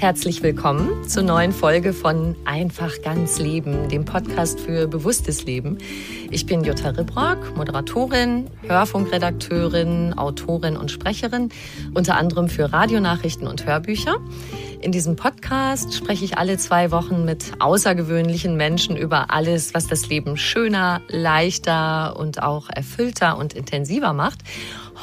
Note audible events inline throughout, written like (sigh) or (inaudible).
Herzlich willkommen zur neuen Folge von Einfach ganz Leben, dem Podcast für bewusstes Leben. Ich bin Jutta Ribrock, Moderatorin, Hörfunkredakteurin, Autorin und Sprecherin, unter anderem für Radionachrichten und Hörbücher. In diesem Podcast spreche ich alle zwei Wochen mit außergewöhnlichen Menschen über alles, was das Leben schöner, leichter und auch erfüllter und intensiver macht.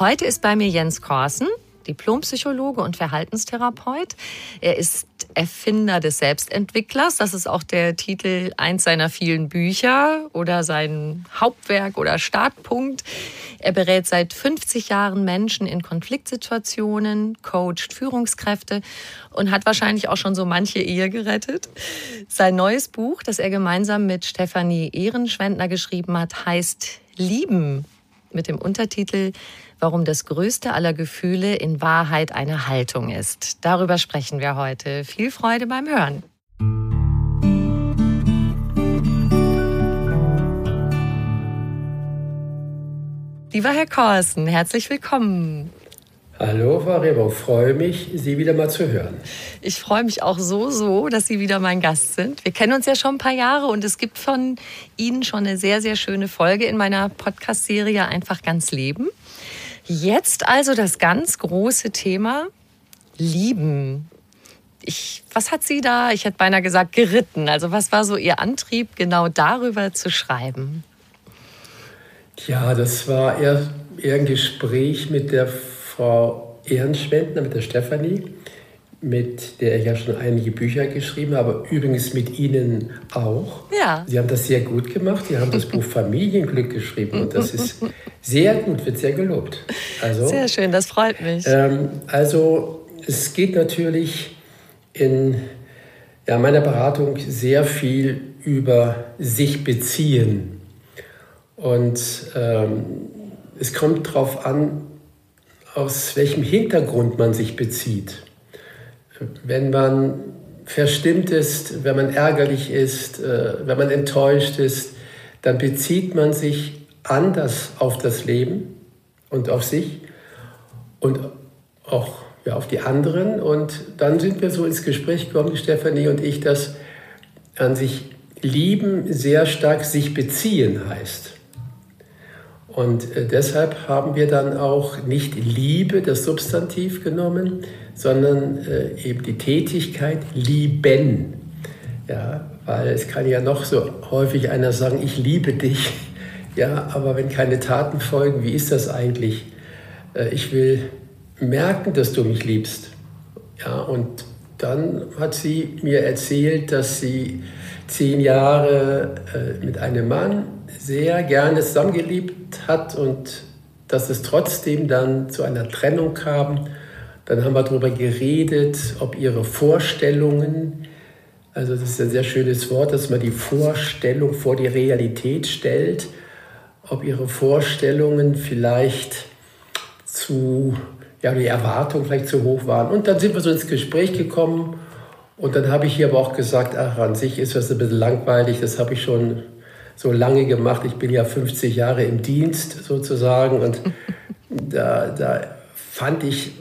Heute ist bei mir Jens Korsen. Diplompsychologe und Verhaltenstherapeut. Er ist Erfinder des Selbstentwicklers. Das ist auch der Titel eins seiner vielen Bücher oder sein Hauptwerk oder Startpunkt. Er berät seit 50 Jahren Menschen in Konfliktsituationen, coacht Führungskräfte und hat wahrscheinlich auch schon so manche Ehe gerettet. Sein neues Buch, das er gemeinsam mit Stefanie Ehrenschwendner geschrieben hat, heißt Lieben mit dem Untertitel warum das größte aller Gefühle in Wahrheit eine Haltung ist. Darüber sprechen wir heute. Viel Freude beim Hören. Lieber Herr Korsen, herzlich willkommen. Hallo, Frau Rebo, freue mich, Sie wieder mal zu hören. Ich freue mich auch so, so, dass Sie wieder mein Gast sind. Wir kennen uns ja schon ein paar Jahre und es gibt von Ihnen schon eine sehr, sehr schöne Folge in meiner Podcast-Serie Einfach ganz Leben. Jetzt also das ganz große Thema Lieben. Ich, was hat Sie da, ich hätte beinahe gesagt, geritten? Also was war so Ihr Antrieb, genau darüber zu schreiben? Ja, das war eher, eher ein Gespräch mit der Frau Ehrenschwendner, mit der Stefanie mit der ich ja schon einige Bücher geschrieben habe, übrigens mit Ihnen auch. Ja. Sie haben das sehr gut gemacht. Sie haben das Buch (laughs) Familienglück geschrieben und das ist sehr gut, wird sehr gelobt. Also, sehr schön, das freut mich. Ähm, also es geht natürlich in ja, meiner Beratung sehr viel über sich beziehen. Und ähm, es kommt darauf an, aus welchem Hintergrund man sich bezieht wenn man verstimmt ist, wenn man ärgerlich ist, äh, wenn man enttäuscht ist, dann bezieht man sich anders auf das Leben und auf sich und auch ja, auf die anderen. Und dann sind wir so ins Gespräch gekommen, Stefanie und ich, dass an sich lieben sehr stark sich beziehen heißt. Und äh, deshalb haben wir dann auch nicht Liebe, das Substantiv genommen, sondern äh, eben die Tätigkeit lieben. Ja, weil es kann ja noch so häufig einer sagen, ich liebe dich. Ja, aber wenn keine Taten folgen, wie ist das eigentlich? Äh, ich will merken, dass du mich liebst. Ja, und dann hat sie mir erzählt, dass sie zehn Jahre mit einem Mann sehr gerne zusammengelebt hat und dass es trotzdem dann zu einer Trennung kam dann haben wir darüber geredet, ob ihre Vorstellungen, also das ist ein sehr schönes Wort, dass man die Vorstellung vor die Realität stellt, ob ihre Vorstellungen vielleicht zu ja, die Erwartungen vielleicht zu hoch waren. Und dann sind wir so ins Gespräch gekommen und dann habe ich hier aber auch gesagt, ach, an sich ist das ein bisschen langweilig, das habe ich schon so lange gemacht. Ich bin ja 50 Jahre im Dienst sozusagen und (laughs) da, da fand ich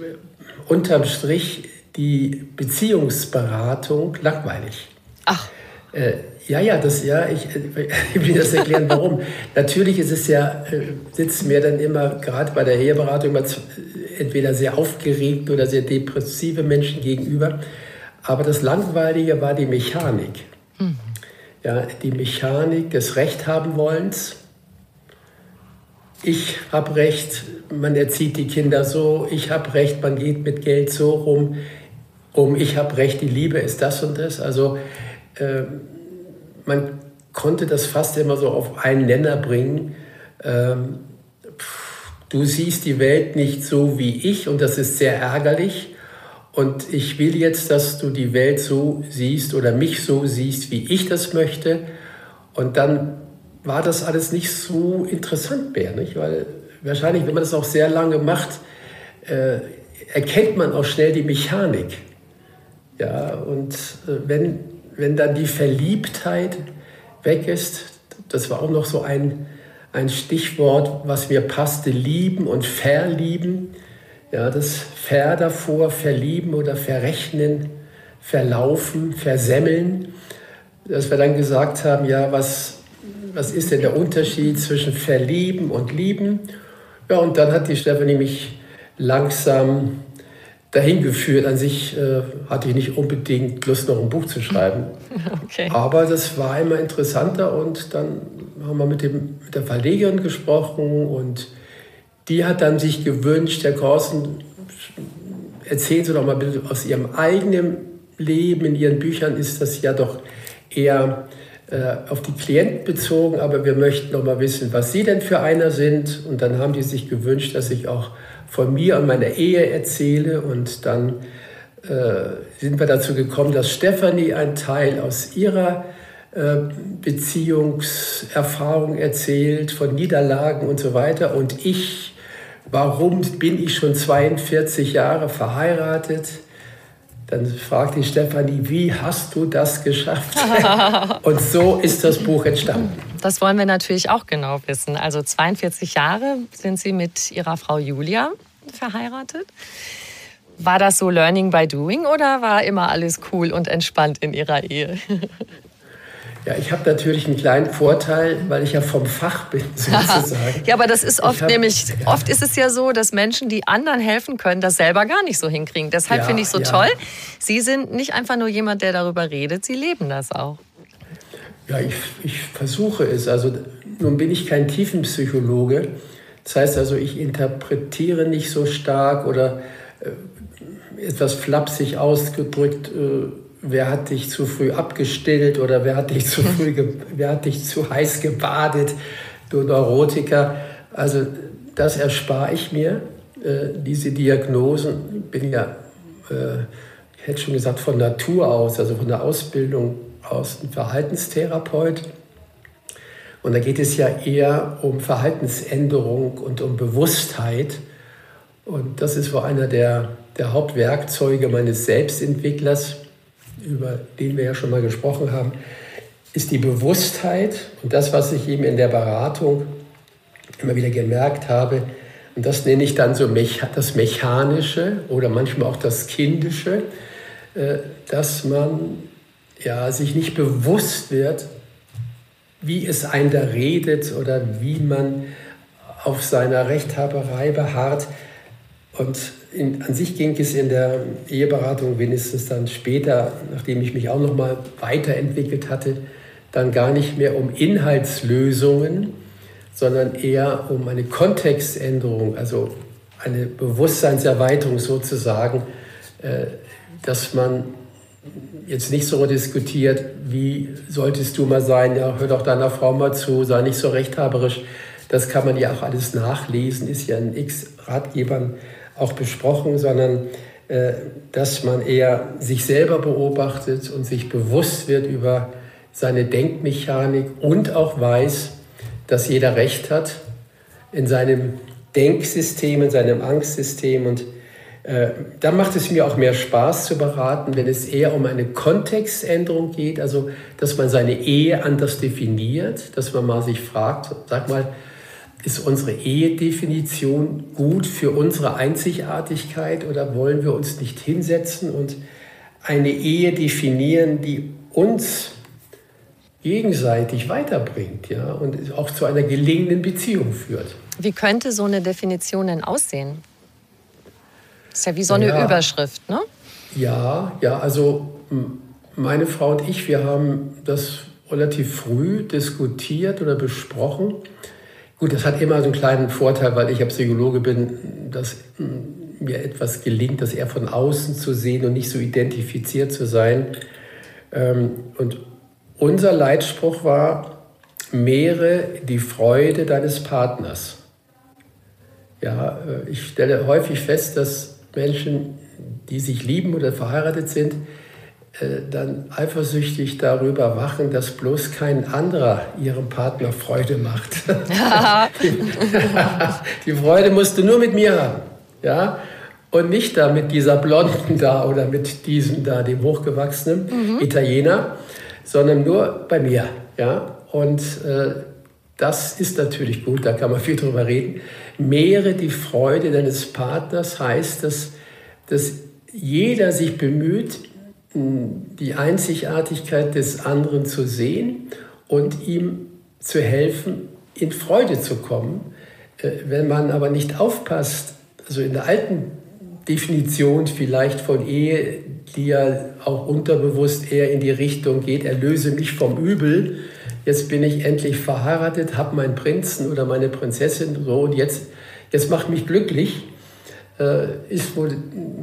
unterm Strich die Beziehungsberatung langweilig. Ach. Äh, ja, ja, das, ja, ich, (laughs) ich will das erklären, warum. Natürlich ist es ja, äh, sitzen mir dann immer, gerade bei der Eheberatung, immer entweder sehr aufgeregt oder sehr depressive Menschen gegenüber. Aber das Langweilige war die Mechanik. Mhm. Ja, die Mechanik des Recht haben wollens. Ich habe Recht, man erzieht die Kinder so. Ich habe Recht, man geht mit Geld so rum. Um ich habe Recht, die Liebe ist das und das. Also äh, man konnte das fast immer so auf einen Nenner bringen. Ähm, du siehst die Welt nicht so wie ich und das ist sehr ärgerlich. Und ich will jetzt, dass du die Welt so siehst oder mich so siehst, wie ich das möchte. Und dann war das alles nicht so interessant mehr, nicht? weil wahrscheinlich, wenn man das auch sehr lange macht, äh, erkennt man auch schnell die Mechanik. Ja, und äh, wenn wenn dann die Verliebtheit weg ist, das war auch noch so ein, ein Stichwort, was mir passte, lieben und verlieben. Ja, das Ver davor, verlieben oder verrechnen, verlaufen, versemmeln. Dass wir dann gesagt haben, ja, was, was ist denn der Unterschied zwischen verlieben und lieben? Ja, und dann hat die Stefanie mich langsam dahin geführt. An sich äh, hatte ich nicht unbedingt Lust, noch ein Buch zu schreiben. (laughs) Okay. Aber das war immer interessanter und dann haben wir mit, dem, mit der Verlegerin gesprochen und die hat dann sich gewünscht, Herr Korsen, erzählen Sie doch mal bitte aus Ihrem eigenen Leben, in Ihren Büchern ist das ja doch eher äh, auf die Klienten bezogen, aber wir möchten noch mal wissen, was Sie denn für einer sind. Und dann haben die sich gewünscht, dass ich auch von mir und meiner Ehe erzähle. Und dann äh, sind wir dazu gekommen, dass Stefanie einen Teil aus ihrer äh, Beziehungserfahrung erzählt, von Niederlagen und so weiter. Und ich, warum bin ich schon 42 Jahre verheiratet? Dann fragt die Stefanie, wie hast du das geschafft? (laughs) und so ist das Buch entstanden. Das wollen wir natürlich auch genau wissen. Also 42 Jahre sind Sie mit Ihrer Frau Julia verheiratet. War das so Learning by Doing oder war immer alles cool und entspannt in Ihrer Ehe? (laughs) Ja, ich habe natürlich einen kleinen Vorteil, weil ich ja vom Fach bin, (laughs) sozusagen. ja, aber das ist oft hab, nämlich, ja. oft ist es ja so, dass Menschen, die anderen helfen können, das selber gar nicht so hinkriegen. Deshalb ja, finde ich so ja. toll. Sie sind nicht einfach nur jemand, der darüber redet, Sie leben das auch. Ja, ich, ich versuche es. Also nun bin ich kein Tiefenpsychologe. Das heißt also, ich interpretiere nicht so stark oder äh, etwas flapsig ausgedrückt. Äh, wer hat dich zu früh abgestillt oder wer hat dich zu (laughs) früh, wer hat dich zu heiß gebadet, du Neurotiker. Also das erspare ich mir, äh, diese Diagnosen. Ich bin ja, äh, ich hätte schon gesagt, von Natur aus, also von der Ausbildung aus ein Verhaltenstherapeut. Und da geht es ja eher um Verhaltensänderung und um Bewusstheit. Und das ist wohl einer der, der Hauptwerkzeuge meines Selbstentwicklers über den wir ja schon mal gesprochen haben, ist die Bewusstheit und das, was ich eben in der Beratung immer wieder gemerkt habe, und das nenne ich dann so das Mechanische oder manchmal auch das Kindische, äh, dass man ja, sich nicht bewusst wird, wie es einen da redet oder wie man auf seiner Rechthaberei beharrt. Und in, an sich ging es in der Eheberatung wenigstens dann später, nachdem ich mich auch noch mal weiterentwickelt hatte, dann gar nicht mehr um Inhaltslösungen, sondern eher um eine Kontextänderung, also eine Bewusstseinserweiterung sozusagen, äh, dass man jetzt nicht so diskutiert, wie solltest du mal sein, ja, hör doch deiner Frau mal zu, sei nicht so rechthaberisch. Das kann man ja auch alles nachlesen, ist ja in x Ratgebern auch besprochen, sondern äh, dass man eher sich selber beobachtet und sich bewusst wird über seine Denkmechanik und auch weiß, dass jeder Recht hat in seinem Denksystem, in seinem Angstsystem. Und Äh, da macht es mir auch mehr Spaß zu beraten, wenn es eher um eine Kontextänderung geht, also dass man seine Ehe anders definiert, dass man mal sich fragt, sag mal, ist unsere Ehedefinition gut für unsere Einzigartigkeit oder wollen wir uns nicht hinsetzen und eine Ehe definieren, die uns gegenseitig weiterbringt ja, und auch zu einer gelingenden Beziehung führt. Wie könnte so eine Definition denn aussehen? Das ist ja wie so eine ja, Überschrift, ne? Ja, ja, also meine Frau und ich, wir haben das relativ früh diskutiert oder besprochen. Gut, das hat immer so einen kleinen Vorteil, weil ich ja Psychologe bin, dass mir etwas gelingt, das eher von außen zu sehen und nicht so identifiziert zu sein. Ähm, und unser Leitspruch war, mehre die Freude deines Partners. Ja, äh, ich stelle häufig fest, dass Menschen, die sich lieben oder verheiratet sind, dann eifersüchtig darüber wachen, dass bloß kein anderer ihrem Partner Freude macht. (laughs) (laughs) die, Freude musst du nur mit mir haben. Ja? Und nicht da mit dieser Blonden da oder mit diesem da, dem hochgewachsenen mhm. Italiener, sondern nur bei mir. Ja? Und äh, das ist natürlich gut, da kann man viel drüber reden. Mehre die Freude deines Partners heißt, dass, dass jeder sich bemüht, die Einzigartigkeit des anderen zu sehen und ihm zu helfen, in Freude zu kommen. Äh, wenn man aber nicht aufpasst, also in der alten Definition vielleicht von Ehe, die ja auch unterbewusst eher in die Richtung geht, erlöse mich vom Übel, jetzt bin ich endlich verheiratet, habe meinen Prinzen oder meine Prinzessin so und jetzt, jetzt macht mich glücklich, äh, ist wohl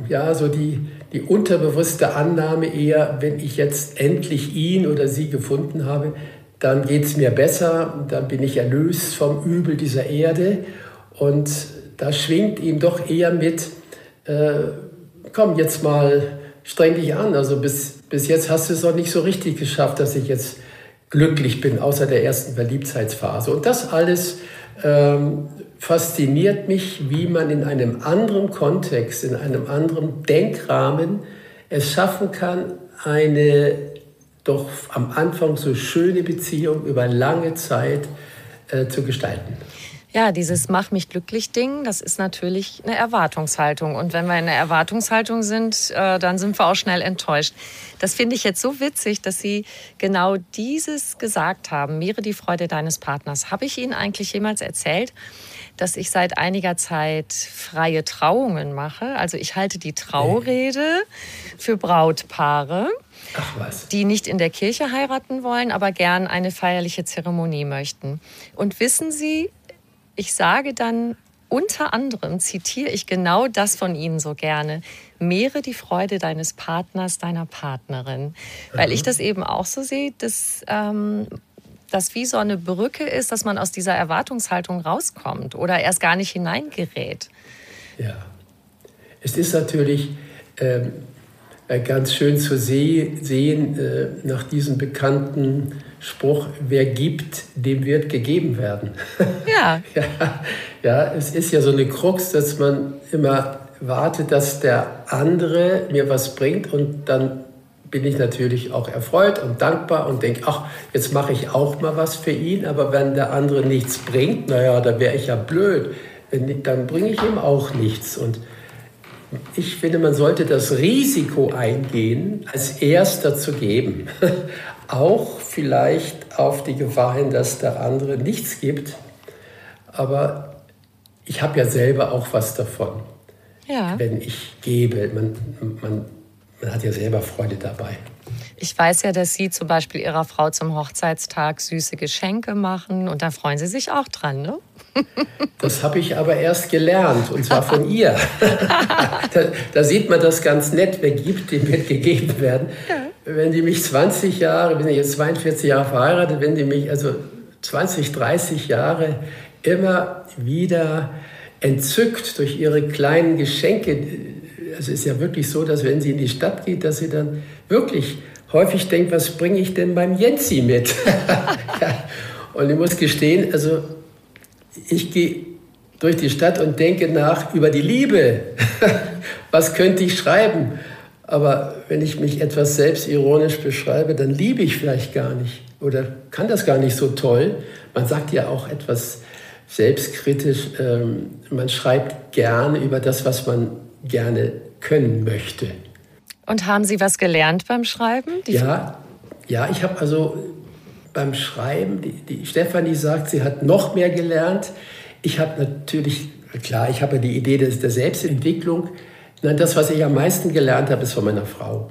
ja so die, die unterbewusste Annahme eher, wenn ich jetzt endlich ihn oder sie gefunden habe, dann geht es mir besser, dann bin ich erlöst vom Übel dieser Erde. Und da schwingt ihm doch eher mit, äh, komm jetzt mal, streng dich an. Also bis, bis jetzt hast du es noch nicht so richtig geschafft, dass ich jetzt glücklich bin, außer der ersten Verliebtheitsphase. Und das alles ähm, fasziniert mich, wie man in einem anderen Kontext, in einem anderen Denkrahmen es schaffen kann, eine doch am Anfang so schöne Beziehung über lange Zeit äh, zu gestalten. Ja, dieses Mach mich glücklich Ding, das ist natürlich eine Erwartungshaltung. Und wenn wir in einer Erwartungshaltung sind, äh, dann sind wir auch schnell enttäuscht. Das finde ich jetzt so witzig, dass Sie genau dieses gesagt haben. Mehre die Freude deines Partners. Habe ich Ihnen eigentlich jemals erzählt, dass ich seit einiger Zeit freie Trauungen mache? Also ich halte die Traurede für Brautpaare. die nicht in der Kirche heiraten wollen, aber gern eine feierliche Zeremonie möchten. Und wissen Sie, ich sage dann unter anderem, zitiere ich genau das von Ihnen so gerne, mehre die Freude deines Partners, deiner Partnerin. Weil ich das eben auch so sehe, dass ähm, das wie so eine Brücke ist, dass man aus dieser Erwartungshaltung rauskommt oder erst gar nicht hineingerät. Ja, es ist natürlich ähm, äh, ganz schön zu sehen äh, nach diesem bekannten Spruch, wer gibt, dem wird gegeben werden. (laughs) Ja. ja. Ja, es ist ja so eine Krux, dass man immer wartet, dass der andere mir was bringt und dann bin ich natürlich auch erfreut und dankbar und denke, ach, jetzt mache ich auch mal was für ihn. Aber wenn der andere nichts bringt, naja, da wäre ich ja blöd. Dann bringe ich ihm auch nichts. Und ich finde, man sollte das Risiko eingehen, als Erster zu geben. (laughs) auch vielleicht auf die Gefahr hin, dass der andere nichts gibt. Aber ich habe ja selber auch was davon, ja. wenn ich gebe. Man, man, man hat ja selber Freude dabei. Ich weiß ja, dass Sie zum Beispiel Ihrer Frau zum Hochzeitstag süße Geschenke machen und da freuen Sie sich auch dran, ne? (laughs) Das habe ich aber erst gelernt und zwar von ihr. (laughs) da, da, sieht man das ganz nett, wer gibt, dem wird gegeben werden. Ja. Wenn die mich 20 Jahre, bin ich jetzt 42 Jahre verheiratet, wenn die mich also 20, 30 Jahre immer wieder entzückt durch ihre kleinen Geschenke. Also ist ja wirklich so, dass wenn sie in die Stadt geht, dass sie dann wirklich häufig denkt, was bringe ich denn beim Jensi mit? (laughs) ja. Und ich muss gestehen, also ich gehe durch die Stadt und denke nach über die Liebe. (laughs) Was könnte ich schreiben? Aber wenn ich mich etwas selbstironisch beschreibe, dann liebe ich vielleicht gar nicht oder kann das gar nicht so toll. Man sagt ja auch etwas selbstkritisch, ähm, man schreibt gerne über das, was man gerne können möchte. Und haben Sie was gelernt beim Schreiben? Die ja, ja, ich habe also beim Schreiben, die, die Stefanie sagt, sie hat noch mehr gelernt. Ich habe natürlich, klar, ich habe die Idee des, der Selbstentwicklung. Nein, das, was ich am meisten gelernt habe, ist von meiner Frau.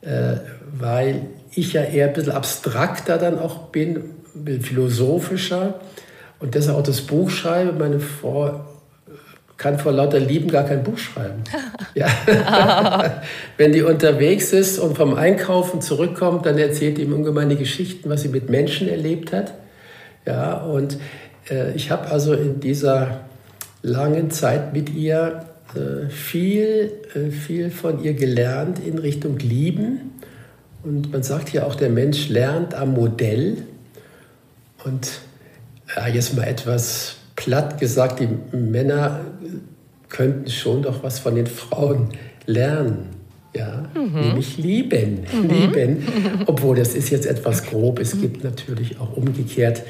Äh, weil ich ja eher ein bisschen abstrakter dann auch bin, ein bisschen philosophischer und deshalb auch das Buch schreibe. Meine Frau kann vor lauter Lieben gar kein Buch schreiben. (laughs) Ja. (laughs) Wenn die unterwegs ist und vom Einkaufen zurückkommt, dann erzählt die ihm ungemeine Geschichten, was sie mit Menschen erlebt hat. Ja, und äh, ich habe also in dieser langen Zeit mit ihr viel, äh, viel von ihr gelernt in Richtung Lieben. Und man sagt ja auch, der Mensch lernt am Modell. Und ja, jetzt mal etwas platt gesagt, die Männer könnten schon doch was von den Frauen lernen. Ja, mhm. nämlich lieben, mhm. lieben. (laughs) Obwohl das ist jetzt etwas grob. Es gibt natürlich auch umgekehrt,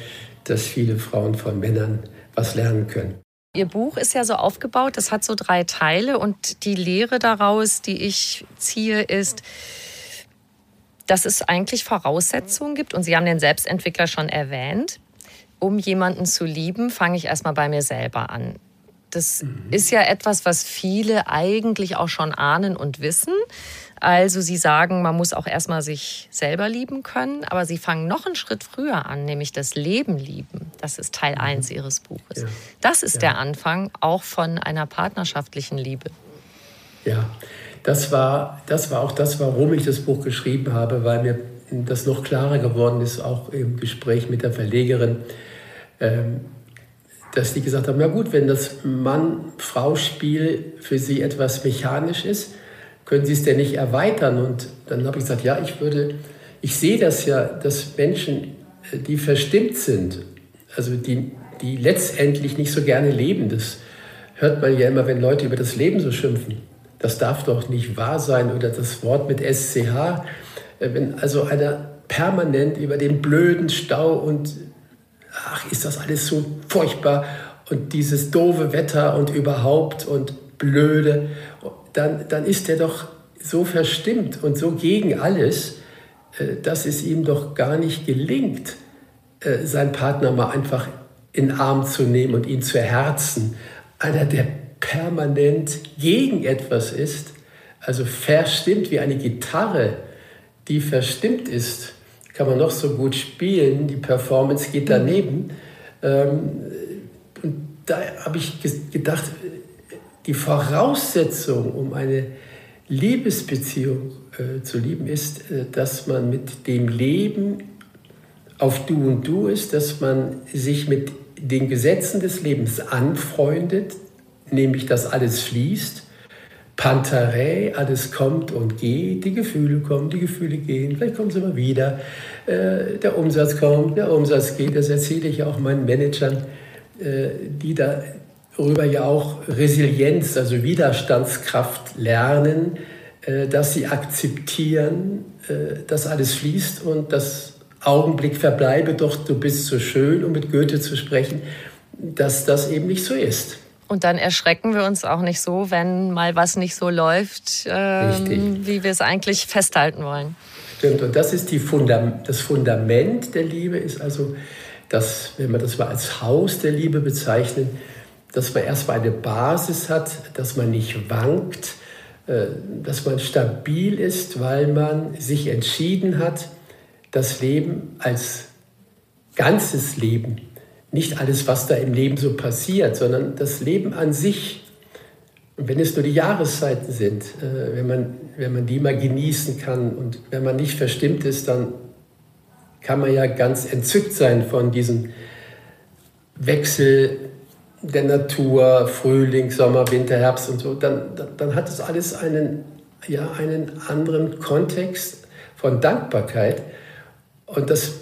dass viele Frauen von Männern was lernen können. Ihr Buch ist ja so aufgebaut, das hat so drei Teile und die Lehre daraus, die ich ziehe, ist, dass es eigentlich Voraussetzungen gibt und Sie haben den Selbstentwickler schon erwähnt. Um jemanden zu lieben, fange ich erstmal bei mir selber an. Das mhm. ist ja etwas, was viele eigentlich auch schon ahnen und wissen. Also sie sagen, man muss auch erstmal sich selber lieben können, aber sie fangen noch einen Schritt früher an, nämlich das Leben lieben. Das ist Teil 1 mhm. ihres Buches. Ja. Das ist ja. der Anfang auch von einer partnerschaftlichen Liebe. Ja, das war, das war auch das, warum ich das Buch geschrieben habe, weil mir das noch klarer geworden ist, auch im Gespräch mit der Verlegerin. Ähm, dass die gesagt haben, ja gut, wenn das Mann-Frau-Spiel für sie etwas mechanisch ist, können sie es denn nicht erweitern? Und dann habe ich gesagt, ja, ich würde, ich sehe das ja, dass Menschen, äh, die verstimmt sind, also die, die letztendlich nicht so gerne leben, das hört man ja immer, wenn Leute über das Leben so schimpfen. Das darf doch nicht wahr sein oder das Wort mit SCH. Äh, wenn also einer permanent über den blöden Stau und ach, ist das alles so furchtbar und dieses doofe Wetter und überhaupt und blöde, dann, dann ist er doch so verstimmt und so gegen alles, äh, dass es ihm doch gar nicht gelingt, äh, seinen Partner mal einfach in den Arm zu nehmen und ihn zu herzen. Einer, der permanent gegen etwas ist, also verstimmt wie eine Gitarre, die verstimmt ist, kann man noch so gut spielen, die Performance geht daneben. Ähm, und da habe ich gedacht, die Voraussetzung, um eine Liebesbeziehung äh, zu lieben, ist, äh, dass man mit dem Leben auf Du und Du ist, dass man sich mit den Gesetzen des Lebens anfreundet, nämlich dass alles fließt. Pantarei, alles kommt und geht, die Gefühle kommen, die Gefühle gehen, vielleicht kommen sie immer wieder, äh, der Umsatz kommt, der Umsatz geht, das erzähle ich auch meinen Managern, äh, die darüber ja auch Resilienz, also Widerstandskraft lernen, äh, dass sie akzeptieren, äh, dass alles fließt und das Augenblick verbleibe doch, du bist so schön, um mit Goethe zu sprechen, dass das eben nicht so ist. Und dann erschrecken wir uns auch nicht so, wenn mal was nicht so läuft, ähm, wie wir es eigentlich festhalten wollen. Stimmt, und das ist die Fundam das Fundament der Liebe, ist also, dass, wenn man das mal als Haus der Liebe bezeichnet, dass man erstmal eine Basis hat, dass man nicht wankt, äh, dass man stabil ist, weil man sich entschieden hat, das Leben als ganzes Leben nicht alles, was da im Leben so passiert, sondern das Leben an sich. Und wenn es nur die Jahreszeiten sind, äh, wenn, man, wenn man die mal genießen kann und wenn man nicht verstimmt ist, dann kann man ja ganz entzückt sein von diesem Wechsel der Natur, Frühling, Sommer, Winter, Herbst und so. Dann, dann, hat es alles einen, ja, einen anderen Kontext von Dankbarkeit. Und das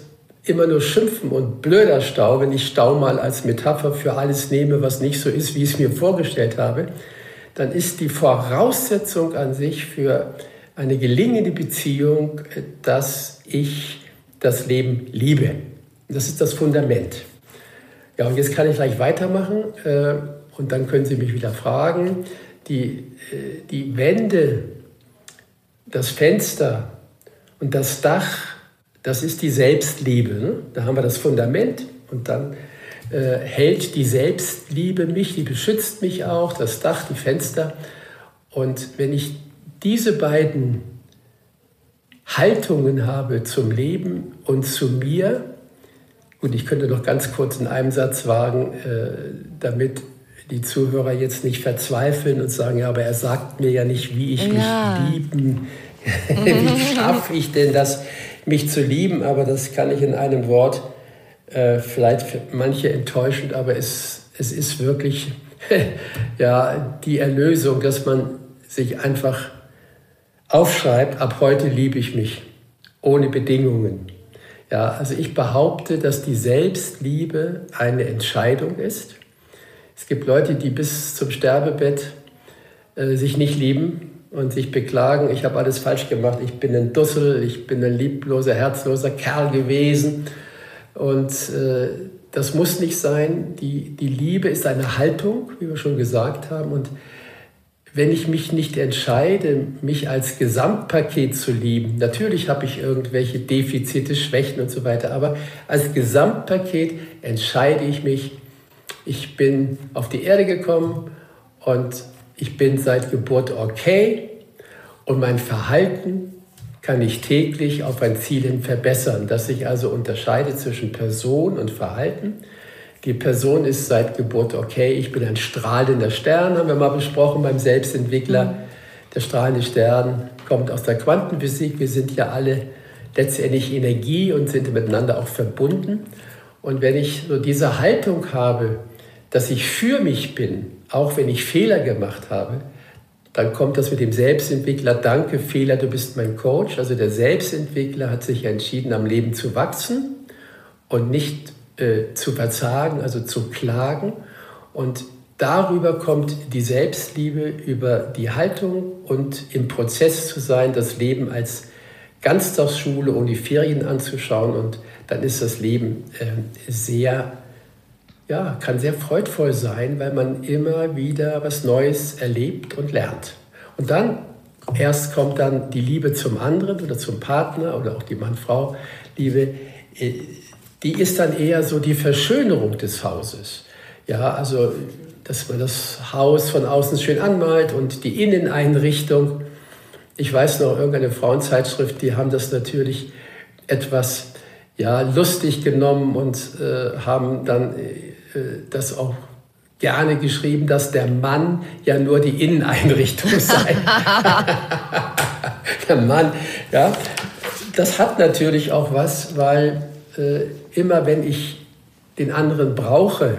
immer nur schimpfen und blöder Stau, wenn ich Stau mal als Metapher für alles nehme, was nicht so ist, wie ich es mir vorgestellt habe, dann ist die Voraussetzung an sich für eine gelingende Beziehung, dass ich das Leben liebe. Das ist das Fundament. Ja, und jetzt kann ich gleich weitermachen äh, und dann können Sie mich wieder fragen. Die, äh, die Wände, das Fenster und das Dach, das ist die Selbstliebe. Ne? Da haben wir das Fundament und dann äh, hält die Selbstliebe mich, die beschützt mich auch, das Dach, die Fenster. Und wenn ich diese beiden Haltungen habe zum Leben und zu mir, und ich könnte noch ganz kurz in einem Satz wagen, äh, damit die Zuhörer jetzt nicht verzweifeln und sagen, ja, aber er sagt mir ja nicht, wie ich ja. mich lieben, (laughs) (laughs) wie schaffe ich denn das, mich zu lieben, aber das kann ich in einem Wort, äh, vielleicht für manche enttäuschend, aber es, es ist wirklich (laughs) ja, die Erlösung, dass man sich einfach aufschreibt, ab heute liebe ich mich, ohne Bedingungen. Ja, also ich behaupte, dass die Selbstliebe eine Entscheidung ist. Es gibt Leute, die bis zum Sterbebett äh, sich nicht lieben und sich beklagen, ich habe alles falsch gemacht, ich bin ein Dussel, ich bin ein liebloser, herzloser Kerl gewesen. Und äh, das muss nicht sein. Die, die Liebe ist eine Haltung, wie wir schon gesagt haben. Und wenn ich mich nicht entscheide, mich als Gesamtpaket zu lieben, natürlich habe ich irgendwelche Defizite, Schwächen und so weiter, aber als Gesamtpaket entscheide ich mich, ich bin auf die Erde gekommen und ich bin seit Geburt okay und mein Verhalten kann ich täglich auf ein Ziel hin verbessern, dass sich also unterscheidet zwischen Person und Verhalten. Die Person ist seit Geburt okay, ich bin ein strahlender Stern, haben wir mal besprochen beim Selbstentwickler. Mhm. Der strahlende Stern kommt aus der Quantenphysik. Wir sind ja alle letztendlich Energie und sind miteinander auch verbunden. Und wenn ich so diese Haltung habe, dass ich für mich bin, auch wenn ich Fehler gemacht habe, dann kommt das mit dem Selbstentwickler, danke Fehler, du bist mein Coach. Also der Selbstentwickler hat sich entschieden, am Leben zu wachsen und nicht äh, zu verzagen, also zu klagen. Und darüber kommt die Selbstliebe, über die Haltung und im Prozess zu sein, das Leben als Ganztagsschule ohne Ferien anzuschauen. Und dann ist das Leben äh, sehr, ja, kann sehr freudvoll sein, weil man immer wieder was Neues erlebt und lernt. Und dann erst kommt dann die Liebe zum anderen oder zum Partner oder auch die Mann-Frau-Liebe äh, die ist dann eher so die Verschönerung des Hauses. Ja, also dass man das Haus von außen schön anmalt und die Inneneinrichtung. Ich weiß noch, irgendeine Frauenzeitschrift, die haben das natürlich etwas ja, lustig genommen und äh, haben dann äh, das auch gerne geschrieben, dass der Mann ja nur die Inneneinrichtung (laughs) sei. der Mann, ja. Das hat natürlich auch was, weil äh, immer wenn ich den anderen brauche,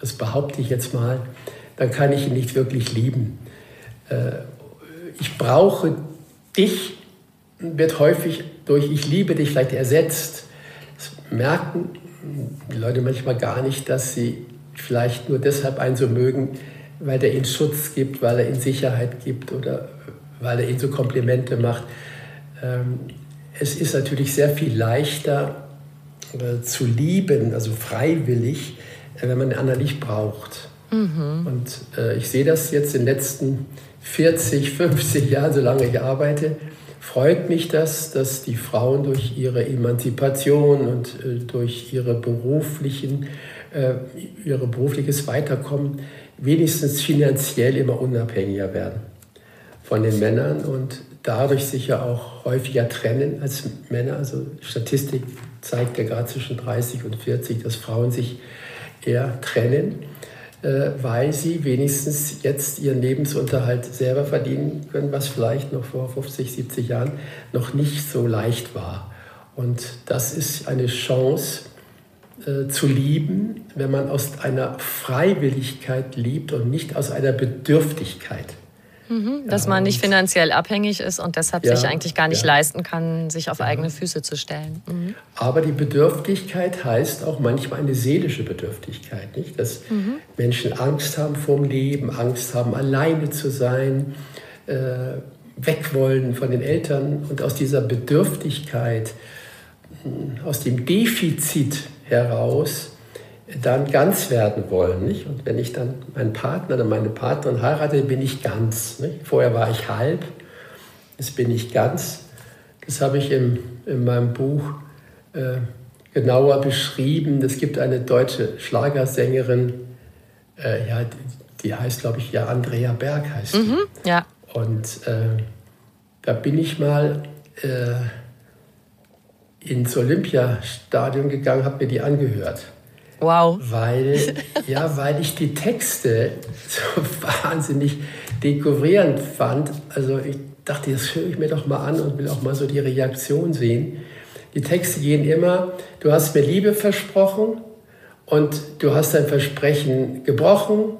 das behaupte ich jetzt mal, dann kann ich ihn nicht wirklich lieben. Äh, ich brauche dich, wird häufig durch ich liebe dich vielleicht ersetzt. Das merken die Leute manchmal gar nicht, dass sie vielleicht nur deshalb einen so mögen, weil er ihnen Schutz gibt, weil er ihnen Sicherheit gibt oder weil er ihnen so Komplimente macht. Ähm, es ist natürlich sehr viel leichter, äh, zu lieben, also freiwillig, äh, wenn man den anderen nicht braucht. Mhm. Und äh, ich sehe das jetzt in den letzten 40, 50 (laughs) Jahren, solange ich arbeite, freut mich das, dass die Frauen durch ihre Emanzipation und äh, durch ihre beruflichen, äh, ihre berufliches Weiterkommen wenigstens finanziell immer unabhängiger werden von den Männern und dadurch sich ja auch häufiger trennen als Männer. Also Statistik zeigt ja gerade zwischen 30 und 40, dass Frauen sich eher trennen, äh, weil sie wenigstens jetzt ihren Lebensunterhalt selber verdienen können, was vielleicht noch vor 50, 70 Jahren noch nicht so leicht war. Und das ist eine Chance äh, zu lieben, wenn man aus einer Freiwilligkeit liebt und nicht aus einer Bedürftigkeit. Mhm, dass ja, man nicht finanziell abhängig ist und deshalb ja, sich eigentlich gar nicht ja. leisten kann, sich auf eigene Füße zu stellen. Mhm. Aber die Bedürftigkeit heißt auch manchmal eine seelische Bedürftigkeit, nicht? Dass mhm. Menschen Angst haben vorm Leben, Angst haben, alleine zu sein, äh, weg wollen von den Eltern und aus dieser Bedürftigkeit, aus dem Defizit heraus dann ganz werden wollen. Nicht? Und wenn ich dann meinen Partner oder meine Partnerin heirate, bin ich ganz. Nicht? Vorher war ich halb, jetzt bin ich ganz. Das habe ich im, in meinem Buch äh, genauer beschrieben. Es gibt eine deutsche Schlagersängerin, äh, ja, die, die heißt, glaube ich, ja, Andrea Berg heißt mhm, Ja. Und äh, da bin ich mal äh, ins Olympiastadion gegangen, habe mir die angehört. Wow. Weil, ja, weil ich die Texte so (laughs) wahnsinnig dekorierend fand. Also ich dachte, das höre ich mir doch mal an und will auch mal so die Reaktion sehen. Die Texte gehen immer, du hast mir Liebe versprochen und du hast dein Versprechen gebrochen.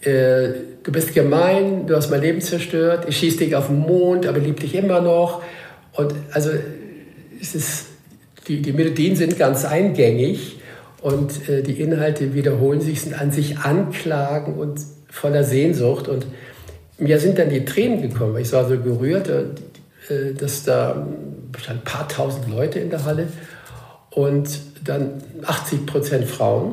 Äh, du bist gemein, du hast mein Leben zerstört. Ich schieße dich auf den Mond, aber liebe dich immer noch. Und also es ist, die, die Melodien sind ganz eingängig und äh, die Inhalte wiederholen sich, sind an sich Anklagen und voller Sehnsucht. Und mir sind dann die Tränen gekommen. Ich war so gerührt, äh, dass da ein paar tausend Leute in der Halle und dann 80 Prozent Frauen.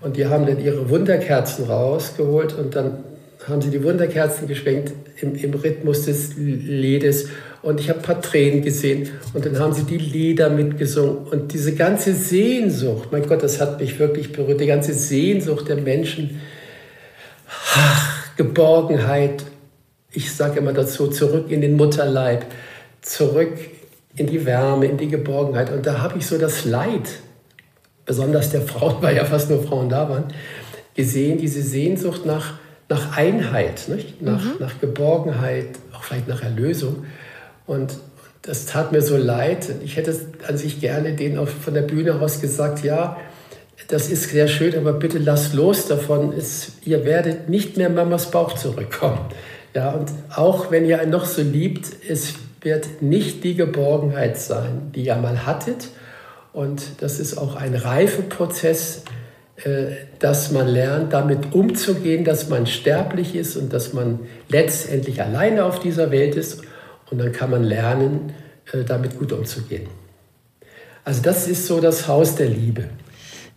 Und die haben dann ihre Wunderkerzen rausgeholt und dann haben sie die Wunderkerzen geschwenkt im, im Rhythmus des Liedes und ich habe ein paar Tränen gesehen. Und dann haben sie die Lieder mitgesungen. Und diese ganze Sehnsucht, mein Gott, das hat mich wirklich berührt, die ganze Sehnsucht der Menschen, ach, Geborgenheit, ich sage immer dazu, zurück in den Mutterleib, zurück in die Wärme, in die Geborgenheit. Und da habe ich so das Leid, besonders der Frauen, (laughs) weil ja fast nur Frauen da waren, gesehen, diese Sehnsucht nach, nach Einheit, nicht? Nach, mhm. nach Geborgenheit, auch vielleicht nach Erlösung. Und das tat mir so leid. Ich hätte an sich gerne denen auch von der Bühne aus gesagt, ja, das ist sehr schön, aber bitte lasst los davon. Es, ihr werdet nicht mehr Mamas Bauch zurückkommen. Ja, und auch wenn ihr einen noch so liebt, es wird nicht die Geborgenheit sein, die ihr mal hattet. Und das ist auch ein Reifeprozess, äh, dass man lernt, damit umzugehen, dass man sterblich ist und dass man letztendlich alleine auf dieser Welt ist und dann kann man lernen, äh, damit gut umzugehen. Also das ist so das Haus der Liebe.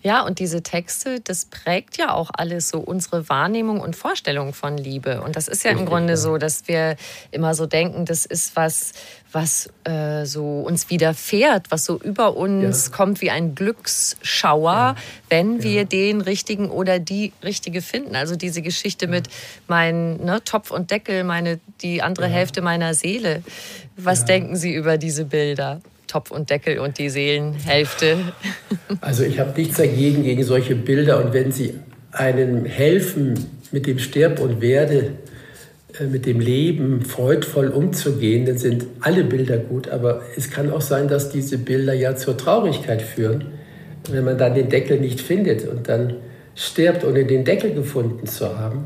Ja, und diese Texte, das prägt ja auch alles so unsere Wahrnehmung und Vorstellung von Liebe. Und das ist ja Richtig, im Grunde ja. so, dass wir immer so denken, das ist was, was äh, so uns widerfährt, was so über uns ja. kommt wie ein Glücksschauer, ja. wenn wir den richtigen oder die richtige finden. Also diese Geschichte mit mein ne, Topf und Deckel, meine die andere Hälfte meiner Seele. Was denken Sie über diese Bilder? Topf und Deckel und die Seelenhälfte. Also ich habe nichts dagegen gegen solche Bilder und wenn sie einem helfen, mit dem Sterb und Werde, äh, mit dem Leben freudvoll umzugehen, dann sind alle Bilder gut. Aber es kann auch sein, dass diese Bilder ja zur Traurigkeit führen, wenn man dann den Deckel nicht findet und dann stirbt, ohne den Deckel gefunden zu haben.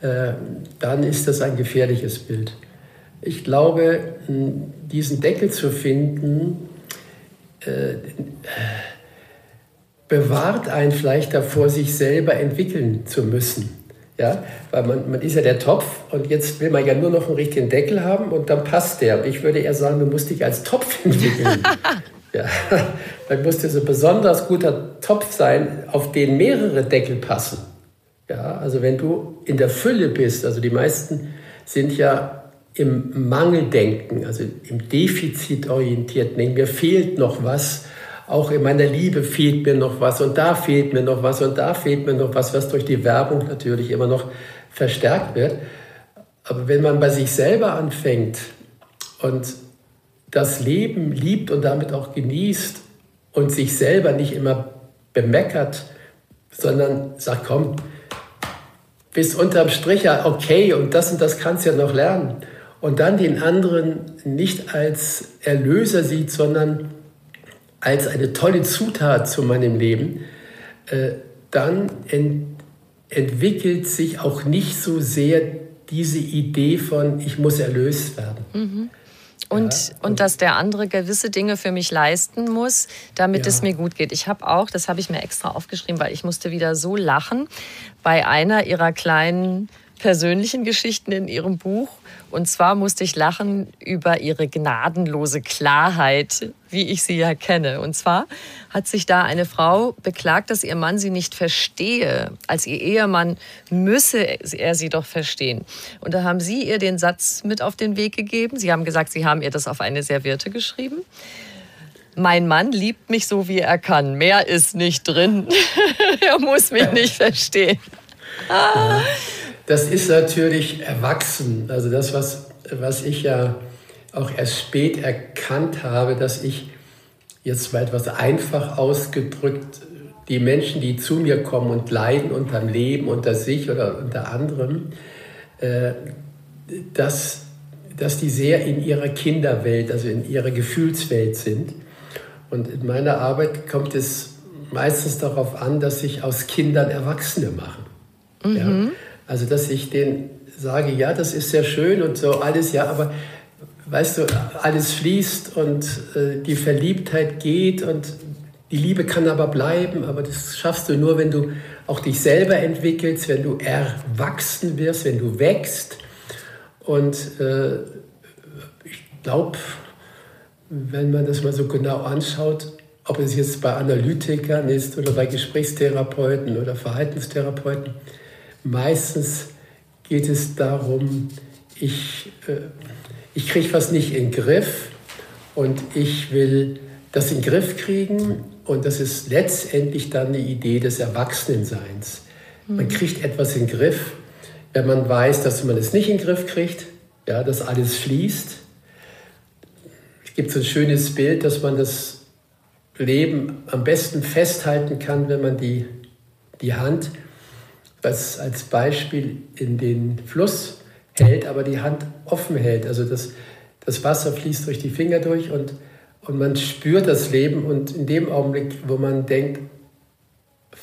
Äh, dann ist das ein gefährliches Bild. Ich glaube, diesen Deckel zu finden, äh, bewahrt einen vielleicht davor, sich selber entwickeln zu müssen. Ja? Weil man, man ist ja der Topf und jetzt will man ja nur noch einen richtigen Deckel haben und dann passt der. Ich würde eher sagen, du musst dich als Topf (laughs) entwickeln. (laughs) ja. Dann musst du so ein besonders guter Topf sein, auf den mehrere Deckel passen. Ja? Also wenn du in der Fülle bist, also die meisten sind ja im Mangeldenken, also im Defizitorientierten Denken, mir fehlt noch was, auch in meiner Liebe fehlt mir noch was und da fehlt mir noch was und da fehlt mir noch was, was durch die Werbung natürlich immer noch verstärkt wird. Aber wenn man bei sich selber anfängt und das Leben liebt und damit auch genießt und sich selber nicht immer bemeckert, sondern sagt, komm, bis unterm Strich ja okay und das und das kannst du ja noch lernen und dann den anderen nicht als Erlöser sieht, sondern als eine tolle Zutat zu meinem Leben, äh, dann ent entwickelt sich auch nicht so sehr diese Idee von, ich muss erlöst werden. Mhm. Und, ja, und, und, dass der andere gewisse Dinge für mich leisten muss, damit ja. es mir gut geht. Ich habe auch, das habe ich mir extra aufgeschrieben, weil ich musste wieder so lachen bei einer ihrer kleinen persönlichen Geschichten in ihrem Buch. Und zwar musste ich lachen über ihre gnadenlose Klarheit, wie ich sie ja kenne. Und zwar hat sich da eine Frau beklagt, dass ihr Mann sie nicht verstehe. Als ihr Ehemann müsse er sie doch verstehen. Und da haben sie ihr den Satz mit auf den Weg gegeben. Sie haben gesagt, sie haben ihr das auf eine Serviette geschrieben. Mein Mann liebt mich so, wie er kann. Mehr ist nicht drin. (laughs) er muss mich nicht verstehen. Ah das ist natürlich erwachsen. Also das, was, was ich ja auch erst spät erkannt habe, dass ich jetzt mal etwas einfach ausgedrückt, die Menschen, die zu mir kommen und leiden unter dem Leben, unter sich oder unter anderem, äh, dass, dass die sehr in ihrer Kinderwelt, also in ihrer Gefühlswelt sind. Und in meiner Arbeit kommt es meistens darauf an, dass sich aus Kindern Erwachsene machen. Mhm. Ja? Also, dass ich denen sage, ja, das ist sehr schön und so alles, ja, aber weißt du, alles fließt und äh, die Verliebtheit geht und die Liebe kann aber bleiben, aber das schaffst du nur, wenn du auch dich selber entwickelst, wenn du erwachsen wirst, wenn du wächst. Und äh, ich glaube, wenn man das mal so genau anschaut, ob es jetzt bei Analytikern ist oder bei Gesprächstherapeuten oder Verhaltenstherapeuten, Meistens geht es darum, ich, äh, ich kriege was nicht in den Griff und ich will das in den Griff kriegen und das ist letztendlich dann eine Idee des Erwachsenenseins. Man mhm. kriegt etwas in den Griff, wenn man weiß, dass man es nicht in den Griff kriegt, ja, dass alles fließt. Es gibt so ein schönes Bild, dass man das Leben am besten festhalten kann, wenn man die, die Hand das als Beispiel in den Fluss hält, aber die Hand offen hält. Also das, das Wasser fließt durch die Finger durch und, und man spürt das Leben und in dem Augenblick, wo man denkt,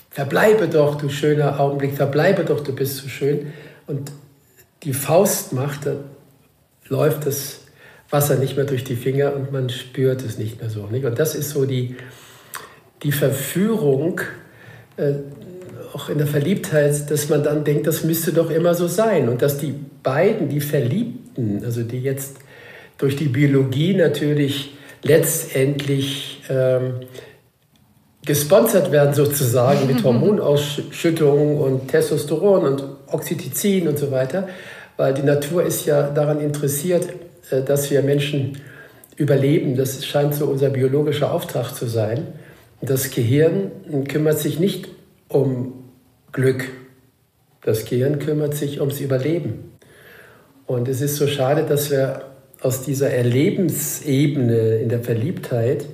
verbleibe doch, du schöner Augenblick, verbleibe doch, du bist so schön und die Faust macht, dann läuft das Wasser nicht mehr durch die Finger und man spürt es nicht mehr so. Nicht? Und das ist so die, die Verführung, äh, auch in der Verliebtheit, dass man dann denkt, das müsste doch immer so sein. Und dass die beiden, die Verliebten, also die jetzt durch die Biologie natürlich letztendlich ähm, gesponsert werden sozusagen mit (laughs) Hormonausschüttungen und Testosteron und Oxytocin und so weiter, weil die Natur ist ja daran interessiert, äh, dass wir Menschen überleben. Das scheint so unser biologischer Auftrag zu sein. Das Gehirn kümmert sich nicht um Glück. Das Gehirn kümmert sich ums Überleben. Und es ist so schade, dass wir aus dieser Erlebensebene in der Verliebtheit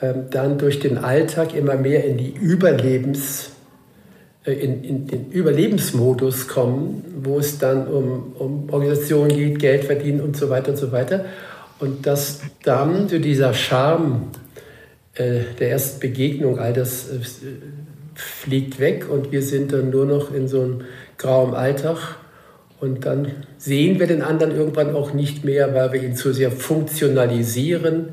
ähm, dann durch den Alltag immer mehr in die Überlebens, äh, in, in, den Überlebensmodus kommen, wo es dann um, um Organisation geht, Geld verdienen und so weiter und so weiter. Und dass dann zu dieser Charme äh, der ersten Begegnung, all das äh, fliegt weg und wir sind dann nur noch in so einem grauen Alltag. Und dann sehen wir den anderen irgendwann auch nicht mehr, weil wir ihn zu sehr funktionalisieren.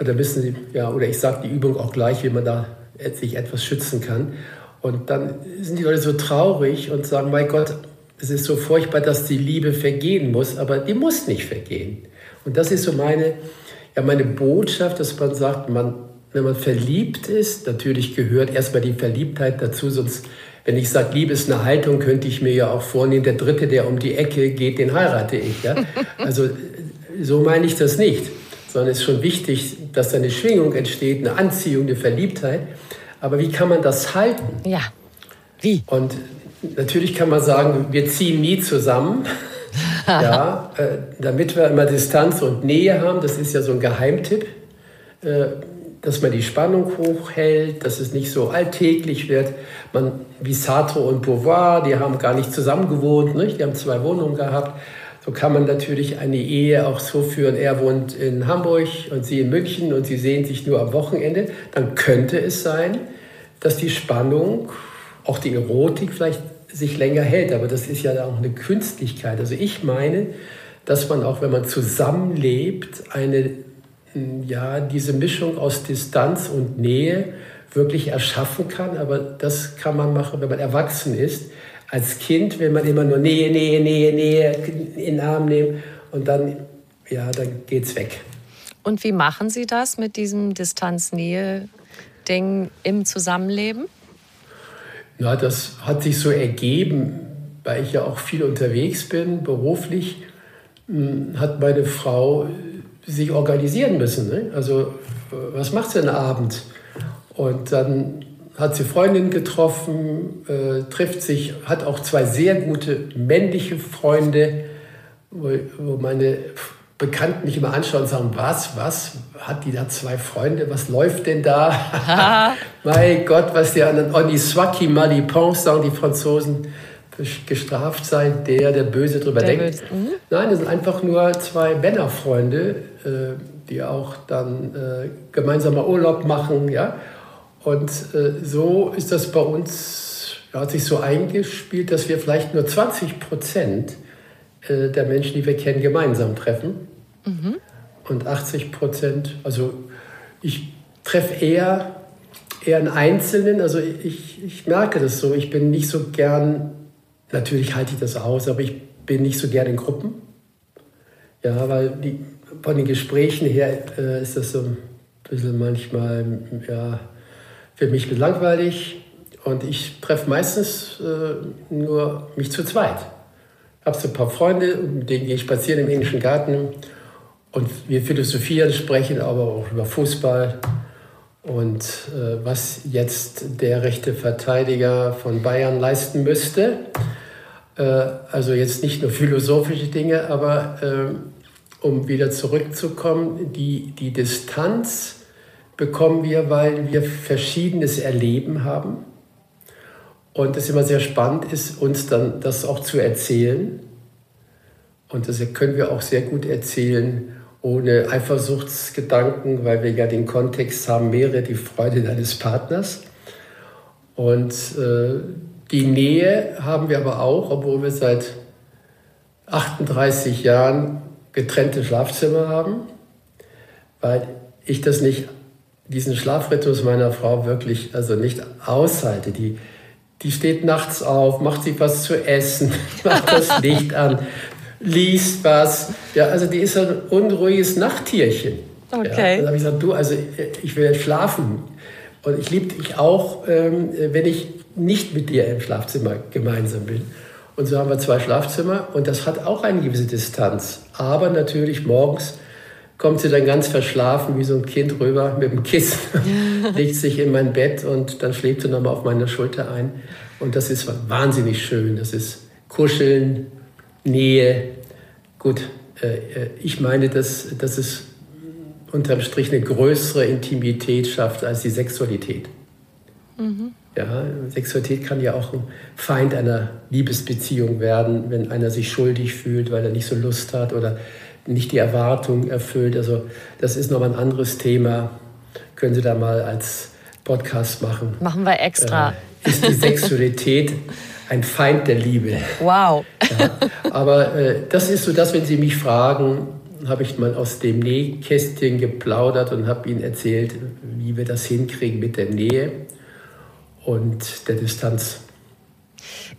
Oder müssen Sie, ja, oder ich sage die Übung auch gleich, wie man da sich etwas schützen kann. Und dann sind die Leute so traurig und sagen, mein Gott, es ist so furchtbar, dass die Liebe vergehen muss, aber die muss nicht vergehen. Und das ist so meine, ja, meine Botschaft, dass man sagt, man wenn man verliebt ist, natürlich gehört erstmal die Verliebtheit dazu, sonst, wenn ich sage, Liebe ist eine Haltung, könnte ich mir ja auch vornehmen, der Dritte, der um die Ecke geht, den heirate ich. Ja? (laughs) Also so meine ich das nicht, sondern es ist schon wichtig, dass da eine Schwingung entsteht, eine Anziehung, eine Verliebtheit. Aber wie kann man das halten? Ja, wie? Und natürlich kann man sagen, wir ziehen nie zusammen. (laughs) ja, äh, damit wir immer Distanz und Nähe haben, das ist ja so ein Geheimtipp. Äh, dass man die Spannung hochhält, dass es nicht so alltäglich wird. Man, wie Sartre und Beauvoir, die haben gar nicht zusammen gewohnt, nicht? die haben zwei Wohnungen gehabt. So kann man natürlich eine Ehe auch so führen. Er wohnt in Hamburg und sie in München und sie sehen sich nur am Wochenende. Dann könnte es sein, dass die Spannung, auch die Erotik vielleicht sich länger hält. Aber das ist ja auch eine Künstlichkeit. Also ich meine, dass man auch, wenn man zusammenlebt, eine, ja, diese Mischung aus Distanz und Nähe wirklich erschaffen kann. Aber das kann man machen, wenn man erwachsen ist. Als Kind will man immer nur Nähe, Nähe, Nähe, Nähe in den Arm nehmen und dann, ja, dann geht's weg. Und wie machen Sie das mit diesem Distanz-Nähe-Ding im Zusammenleben? Na, das hat sich so ergeben, weil ich ja auch viel unterwegs bin, beruflich, hat meine Frau sich organisieren müssen. Ne? Also, was macht sie denn Abend? Und dann hat sie Freundinnen getroffen, äh, trifft sich, hat auch zwei sehr gute männliche Freunde, wo, wo meine Bekannten mich immer anschauen und sagen, was, was, hat die da zwei Freunde, was läuft denn da? (laughs) mein Gott, was die anderen, Oniswaki Malipon, sagen die Franzosen, gestraft sein, der, der böse drüber der denkt. Mhm. Nein, das sind einfach nur zwei Männerfreunde, äh, die auch dann äh, gemeinsamer Urlaub machen, ja. Und äh, so ist das bei uns, ja, hat sich so eingespielt, dass wir vielleicht nur 20 Prozent äh, der Menschen, die wir kennen, gemeinsam treffen. Mhm. Und 80 Prozent, also ich treffe eher, eher einen Einzelnen, also ich, ich merke das so, ich bin nicht so gern, natürlich halte ich das aus, aber ich bin nicht so gern in Gruppen. Ja, weil die, von den Gesprächen her äh, ist das so ein bisschen manchmal, ja, für mich langweilig. Und ich treffe meistens äh, nur mich zu zweit. Ich habe so ein paar Freunde, mit denen gehe ich spazieren im englischen Garten und wir philosophieren, sprechen aber auch über Fußball und äh, was jetzt der rechte Verteidiger von Bayern leisten müsste. Äh, also jetzt nicht nur philosophische Dinge, aber äh, um wieder zurückzukommen, die, die Distanz bekommen wir, weil wir verschiedenes Erleben haben. Und es immer sehr spannend ist, uns dann das auch zu erzählen. Und das können wir auch sehr gut erzählen, ohne Eifersuchtsgedanken, weil wir ja den Kontext haben, mehrere die Freude deines Partners. Und äh, die Nähe haben wir aber auch, obwohl wir seit 38 Jahren getrennte Schlafzimmer haben, weil ich das nicht, diesen Schlafrhythmus meiner Frau wirklich also nicht aushalte. Die, die steht nachts auf, macht sich was zu essen, (laughs) macht das Licht an, liest was. Ja, also die ist ein unruhiges Nachttierchen. Okay. Ja, dann habe ich gesagt, du, also ich will schlafen. Und ich liebe dich auch, ähm, wenn ich nicht mit dir im Schlafzimmer gemeinsam bin. Und so haben wir zwei Schlafzimmer und das hat auch eine gewisse Distanz. Aber natürlich morgens kommt sie dann ganz verschlafen wie so ein Kind rüber mit dem Kissen, (laughs) legt sich in mein Bett und dann schläft sie nochmal auf meiner Schulter ein. Und das ist wahnsinnig schön. Das ist Kuscheln, Nähe. Gut, äh, äh, ich meine, dass, dass es unterm Strich eine größere Intimität schafft als die Sexualität. Mhm. Ja, Sexualität kann ja auch ein Feind einer Liebesbeziehung werden, wenn einer sich schuldig fühlt, weil er nicht so Lust hat oder nicht die Erwartung erfüllt. Also das ist nochmal ein anderes Thema. Können Sie da mal als Podcast machen. Machen wir extra. Äh, ist die Sexualität (laughs) ein Feind der Liebe. Wow. Ja, aber äh, das ist so das, wenn Sie mich fragen, habe ich mal aus dem Nähkästchen geplaudert und habe Ihnen erzählt, wie wir das hinkriegen mit der Nähe und der Distanz.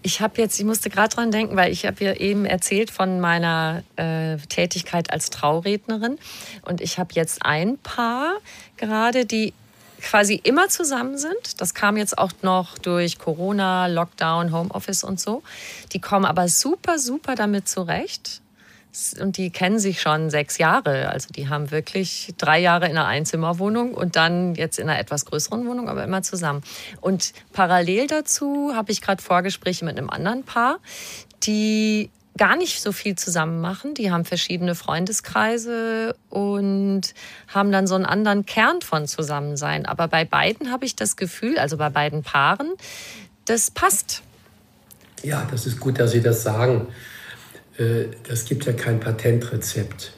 Ich habe jetzt, ich musste gerade dran denken, weil ich habe ja eben erzählt von meiner äh, Tätigkeit als Traurednerin und ich habe jetzt ein Paar gerade, die quasi immer zusammen sind. Das kam jetzt auch noch durch Corona, Lockdown, Homeoffice und so. Die kommen aber super, super damit zurecht. Und die kennen sich schon sechs Jahre. Also die haben wirklich drei Jahre in einer Einzimmerwohnung und dann jetzt in einer etwas größeren Wohnung, aber immer zusammen. Und parallel dazu habe ich gerade Vorgespräche mit einem anderen Paar, die gar nicht so viel zusammen machen. Die haben verschiedene Freundeskreise und haben dann so einen anderen Kern von Zusammensein. Aber bei beiden habe ich das Gefühl, also bei beiden Paaren, das passt. Ja, das ist gut, dass Sie das sagen. Äh, das gibt ja kein Patentrezept.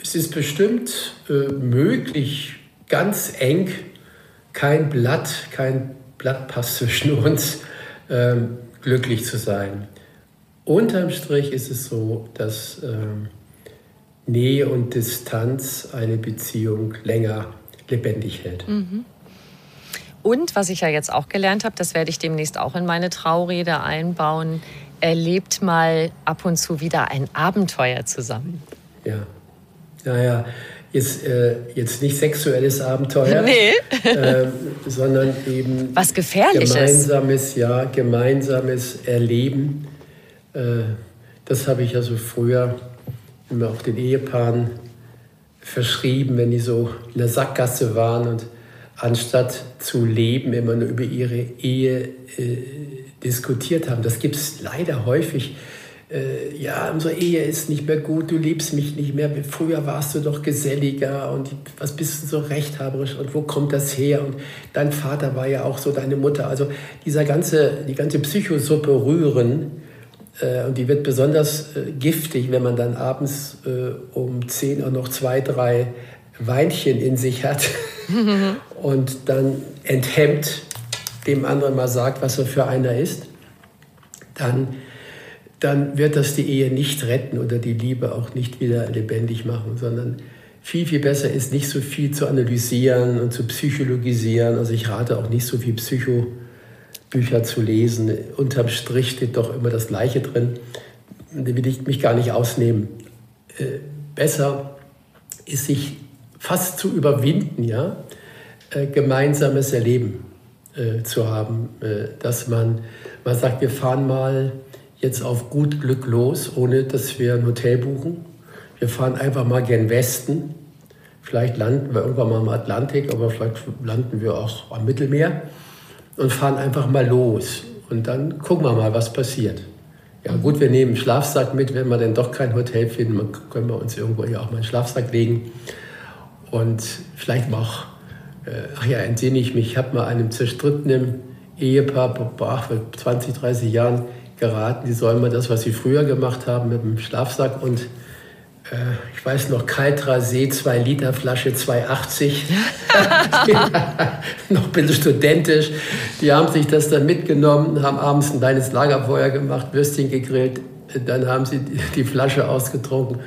Es ist bestimmt äh, möglich, ganz eng, kein Blatt, kein Blatt passt (laughs) zwischen uns, ähm, glücklich zu sein. Unterm Strich ist es so, dass ähm, Nähe und Distanz eine Beziehung länger lebendig hält. Mhm. Und was ich ja jetzt auch gelernt habe, das werde ich demnächst auch in meine Traurede einbauen, erlebt mal ab und zu wieder ein Abenteuer zusammen. Ja, naja, jetzt, äh, jetzt nicht sexuelles Abenteuer, nee. äh, sondern eben was gefährliches, gemeinsames, ja, gemeinsames Erleben. Äh, das habe ich ja so früher immer auch den Ehepaaren verschrieben, wenn die so in der Sackgasse waren und anstatt zu leben, immer nur über ihre Ehe äh, diskutiert haben. Das gibt es leider häufig. Äh, ja, unsere Ehe ist nicht mehr gut, du liebst mich nicht mehr. Früher warst du doch geselliger und was bist du so rechthaberisch und wo kommt das her? Und dein Vater war ja auch so deine Mutter. Also dieser ganze, die ganze Psychosuppe rühren, und die wird besonders äh, giftig, wenn man dann abends äh, um 10 Uhr noch zwei, drei Weinchen in sich hat (laughs) und dann enthemmt dem anderen mal sagt, was er für einer ist, dann, dann wird das die Ehe nicht retten oder die Liebe auch nicht wieder lebendig machen, sondern viel, viel besser ist, nicht so viel zu analysieren und zu psychologisieren. Also ich rate auch nicht so viel Psychobücher zu lesen. Unterm Strich steht doch immer das Gleiche drin. Da will ich mich gar nicht ausnehmen. Äh, besser ist sich fast zu überwinden, ja, äh, gemeinsames Erleben äh, zu haben, äh, dass man, man sagt, wir fahren mal jetzt auf gut Glück los, ohne dass wir ein Hotel buchen. Wir fahren einfach mal gen Westen. Vielleicht landen wir irgendwann mal im Atlantik, aber vielleicht landen wir auch am Mittelmeer und fahren einfach mal los. Und dann gucken wir mal, was passiert. Ja gut, wir nehmen einen Schlafsack mit, wenn wir denn doch kein Hotel finden, können wir uns irgendwo hier auch mal einen Schlafsack legen und vielleicht auch, äh, ach ja, entsinne ich mich, ich habe mal einem zerstrittenen Ehepaar vor 20, 30 Jahren geraten, die sollen mal das, was sie früher gemacht haben mit dem Schlafsack und ich weiß noch, Kaltra See, 2 Liter Flasche, 2,80. (laughs) noch ein bisschen studentisch. Die haben sich das dann mitgenommen, haben abends ein kleines Lagerfeuer gemacht, Würstchen gegrillt. Dann haben sie die Flasche ausgetrunken,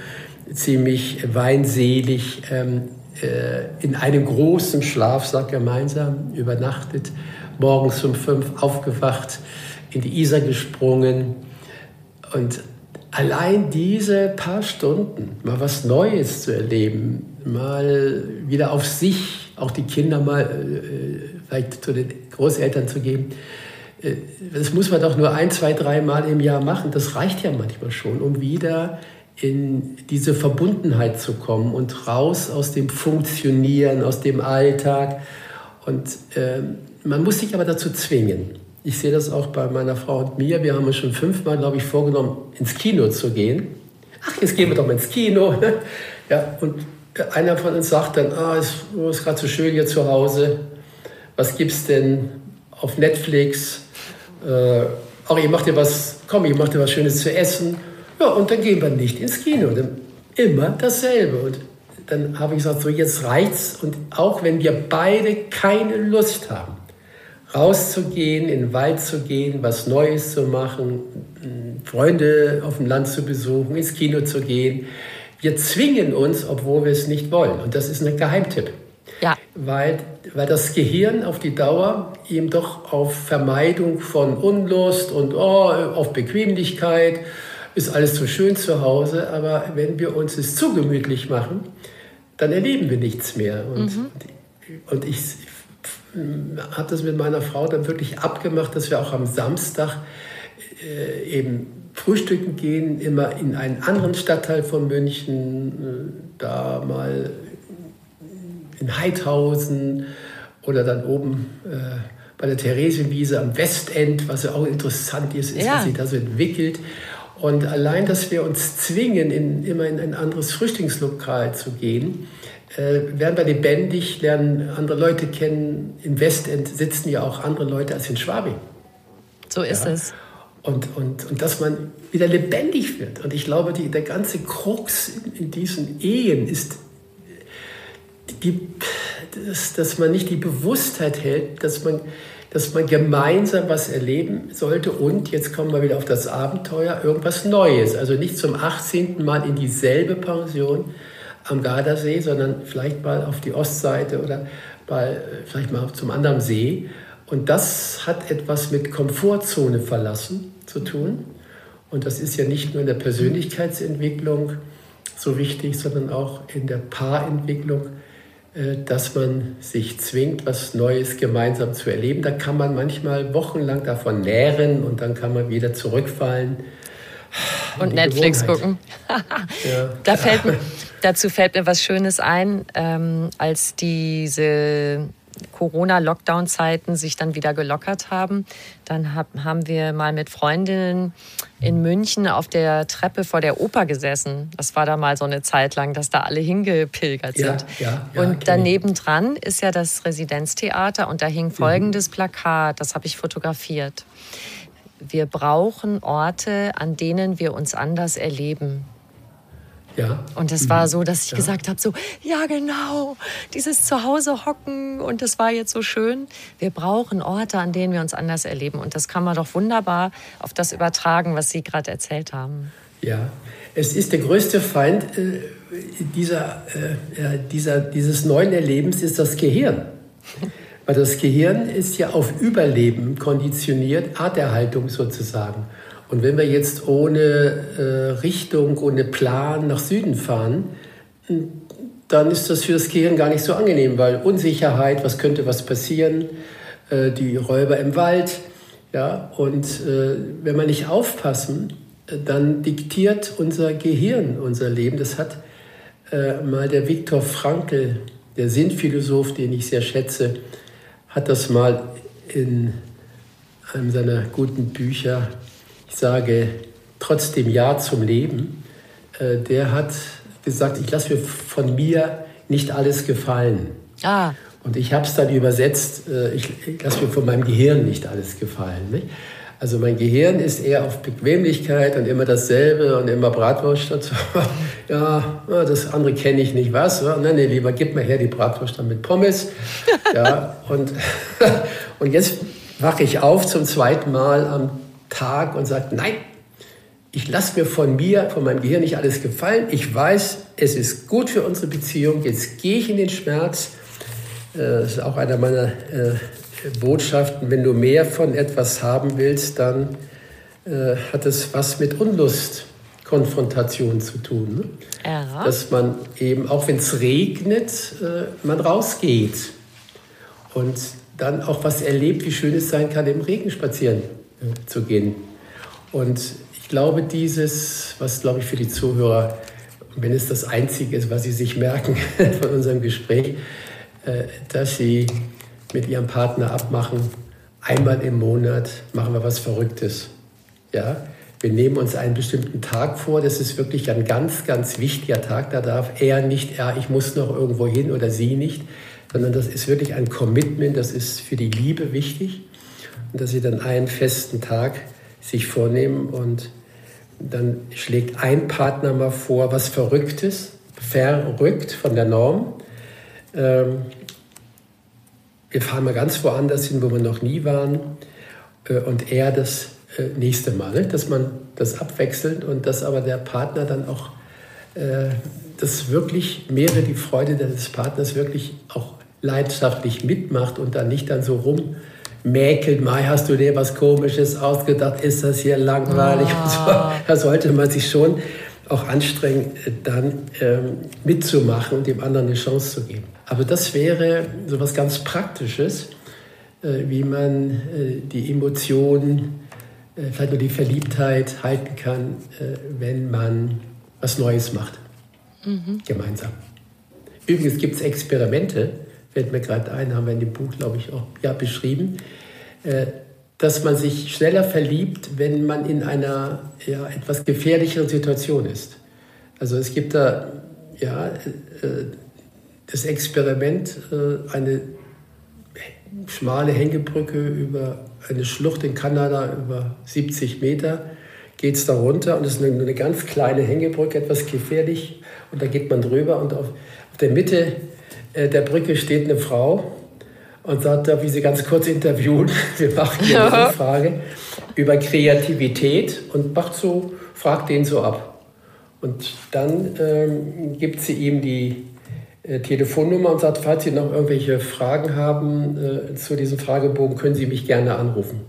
ziemlich weinselig. Ähm, äh, in einem großen Schlafsack gemeinsam übernachtet, morgens um fünf aufgewacht, in die Isar gesprungen und allein diese paar Stunden mal was Neues zu erleben, mal wieder auf sich, auch die Kinder mal äh, vielleicht zu den Großeltern zu geben, äh, das muss man doch nur ein, zwei, drei Mal im Jahr machen. Das reicht ja manchmal schon, um wieder in diese Verbundenheit zu kommen und raus aus dem Funktionieren, aus dem Alltag. Und äh, man muss sich aber dazu zwingen. Ich sehe das auch bei meiner Frau und mir. Wir haben uns schon fünfmal, glaube ich, vorgenommen, ins Kino zu gehen. Ach, jetzt gehen wir doch mal ins Kino. (laughs) ja, und einer von uns sagt dann, ah, es ist gerade so schön hier zu Hause. Was gibt es denn auf Netflix? Äh, ach, ihr macht dir was, komm, ihr macht dir was Schönes zu essen. Ja, und dann gehen wir nicht ins Kino. Dann immer dasselbe. Und dann habe ich gesagt, so jetzt reicht's. Und auch wenn wir beide keine Lust haben, rauszugehen, in den Wald zu gehen, was Neues zu machen, Freunde auf dem Land zu besuchen, ins Kino zu gehen, wir zwingen uns, obwohl wir es nicht wollen. Und das ist ein Geheimtipp. Ja. Weil, weil das Gehirn auf die Dauer eben doch auf Vermeidung von Unlust und oh, auf Bequemlichkeit ist alles so schön zu Hause, aber wenn wir uns es zu gemütlich machen, dann erleben wir nichts mehr. Und, mhm. und ich, habe das mit meiner Frau dann wirklich abgemacht, dass wir auch am Samstag äh, eben frühstücken gehen, immer in einen anderen Stadtteil von München, äh, da mal in Heidhausen oder dann oben äh, bei der Theresienwiese am Westend, was ja auch interessant ist, ist ja. was sich da so entwickelt. Und allein, dass wir uns zwingen, in, immer in ein anderes Frühstückslokal zu gehen, äh, werden wir lebendig, lernen andere Leute kennen. Im Westend sitzen ja auch andere Leute als in Schwabing. So ist ja. es. Und, und, und dass man wieder lebendig wird. Und ich glaube, die, der ganze Krux in, in diesen Ehen ist, die, dass, dass man nicht die Bewusstheit hält, dass man dass man gemeinsam was erleben sollte und jetzt kommen wir wieder auf das Abenteuer, irgendwas Neues. Also nicht zum 18. Mal in dieselbe Pension am Gardasee, sondern vielleicht mal auf die Ostseite oder mal, vielleicht mal zum anderen See. Und das hat etwas mit Komfortzone verlassen zu tun. Und das ist ja nicht nur in der Persönlichkeitsentwicklung so wichtig, sondern auch in der Paarentwicklung äh, dass man sich zwingt, was Neues gemeinsam zu erleben. Da kann man manchmal wochenlang davon nähren und dann kann man wieder zurückfallen. Und Netflix gucken. (laughs) ja. (laughs) da fällt mir, dazu fällt mir was Schönes ein, ähm, als diese Corona-Lockdown-Zeiten sich dann wieder gelockert haben. Dann hab, haben wir mal mit Freundinnen in München auf der Treppe vor der Oper gesessen. Das war da mal so eine Zeit lang, dass da alle hingepilgert sind. Ja, ja, ja, und daneben dran ist ja das Residenztheater und da hing folgendes mhm. Plakat, das habe ich fotografiert. Wir brauchen Orte, an denen wir uns anders erleben. Ja. Und es war so, dass ich ja. gesagt habe, so, ja genau, dieses Zuhause hocken und das war jetzt so schön. Wir brauchen Orte, an denen wir uns anders erleben. Und das kann man doch wunderbar auf das übertragen, was Sie gerade erzählt haben. Ja, es ist der größte Feind äh, dieser, äh, dieser, dieses neuen Erlebens ist das Gehirn. Weil das Gehirn ist ja auf Überleben konditioniert, Arterhaltung sozusagen. Und wenn wir jetzt ohne äh, Richtung, ohne Plan nach Süden fahren, dann ist das für das Gehirn gar nicht so angenehm, weil Unsicherheit, was könnte was passieren, äh, die Räuber im Wald, ja, und äh, wenn wir nicht aufpassen, dann diktiert unser Gehirn unser Leben. Das hat äh, mal der Viktor Frankl, der Sinnphilosoph, den ich sehr schätze, hat das mal in einem seiner guten Bücher ich sage trotzdem Ja zum Leben, äh, der hat gesagt, ich lasse mir von mir nicht alles gefallen. Ah. Und ich habe es dann übersetzt, äh, ich, lasse mir von meinem Gehirn nicht alles gefallen. Nicht? Also mein Gehirn ist eher auf Bequemlichkeit und immer dasselbe und immer Bratwurst dazu. (laughs) ja, das andere kenne ich nicht, was? Nein, nee, lieber gib mir her die Bratwurst dann mit Pommes. ja, und, (laughs) und jetzt wache ich auf zum zweiten Mal am Tag und sagt, nein, ich lasse mir von mir, von meinem Gehirn nicht alles gefallen. Ich weiß, es ist gut für unsere Beziehung. Jetzt gehe ich in den Schmerz. Äh, das ist auch einer meiner äh, Botschaften. Wenn du mehr von etwas haben willst, dann äh, hat es was mit Unlust, Konfrontation zu tun. Ne? Ja. Dass man eben, auch wenn es regnet, man rausgeht und dann auch was erlebt, wie schön es sein kann, im Regen spazieren zu gehen. Und ich glaube, dieses, was glaube ich für die Zuhörer, wenn es das Einzige ist, was sie sich merken (laughs) von unserem Gespräch, äh, dass sie mit ihrem Partner abmachen, einmal im Monat machen wir was Verrücktes. Ja? Wir nehmen uns einen bestimmten Tag vor, das ist wirklich ein ganz, ganz wichtiger Tag. Da darf er nicht, er, ich muss noch irgendwo hin oder sie nicht, sondern das ist wirklich ein Commitment, das ist für die Liebe wichtig und dass sie dann einen festen Tag sich vornehmen und dann schlägt ein Partner mal vor, was Verrücktes, verrückt von der Norm. Ähm, wir fahren mal ganz woanders hin, wo wir noch nie waren äh, und er das äh, nächste Mal, ne? dass man das abwechselt und dass aber der Partner dann auch äh, das wirklich mehrere die Freude des Partners wirklich auch leidenschaftlich mitmacht und dann nicht dann so rum mäkelt, Mai, hast du dir was Komisches ausgedacht, ist das hier langweilig? Oh. (laughs) So. Da sollte man sich schon auch anstrengen, dann ähm, mitzumachen und dem anderen eine Chance zu geben. Aber das wäre so was ganz Praktisches, äh, wie man äh, die Emotionen, äh, vielleicht nur die Verliebtheit halten kann, wenn man was Neues macht. Mhm. Gemeinsam. Übrigens gibt es Experimente, fällt mir gerade ein, haben wir in dem Buch, glaube ich, auch ja, beschrieben, dass man sich schneller verliebt, wenn man in einer ja, etwas gefährlicheren Situation ist. Also es gibt da ja, das Experiment, äh, eine schmale Hängebrücke über eine Schlucht in Kanada über 70 Meter geht es da runter und es ist eine, eine, ganz kleine Hängebrücke, etwas gefährlich und da geht man drüber und auf, auf der Mitte äh, der Brücke steht eine Frau und sagt, darf ich Sie ganz kurz interviewen? (laughs) Wir machen hier eine Frage über Kreativität und macht so, fragt den so ab. Und dann ähm, gibt sie ihm die Telefonnummer und sagt, falls Sie noch irgendwelche Fragen haben äh, zu diesem Fragebogen, können Sie mich gerne anrufen.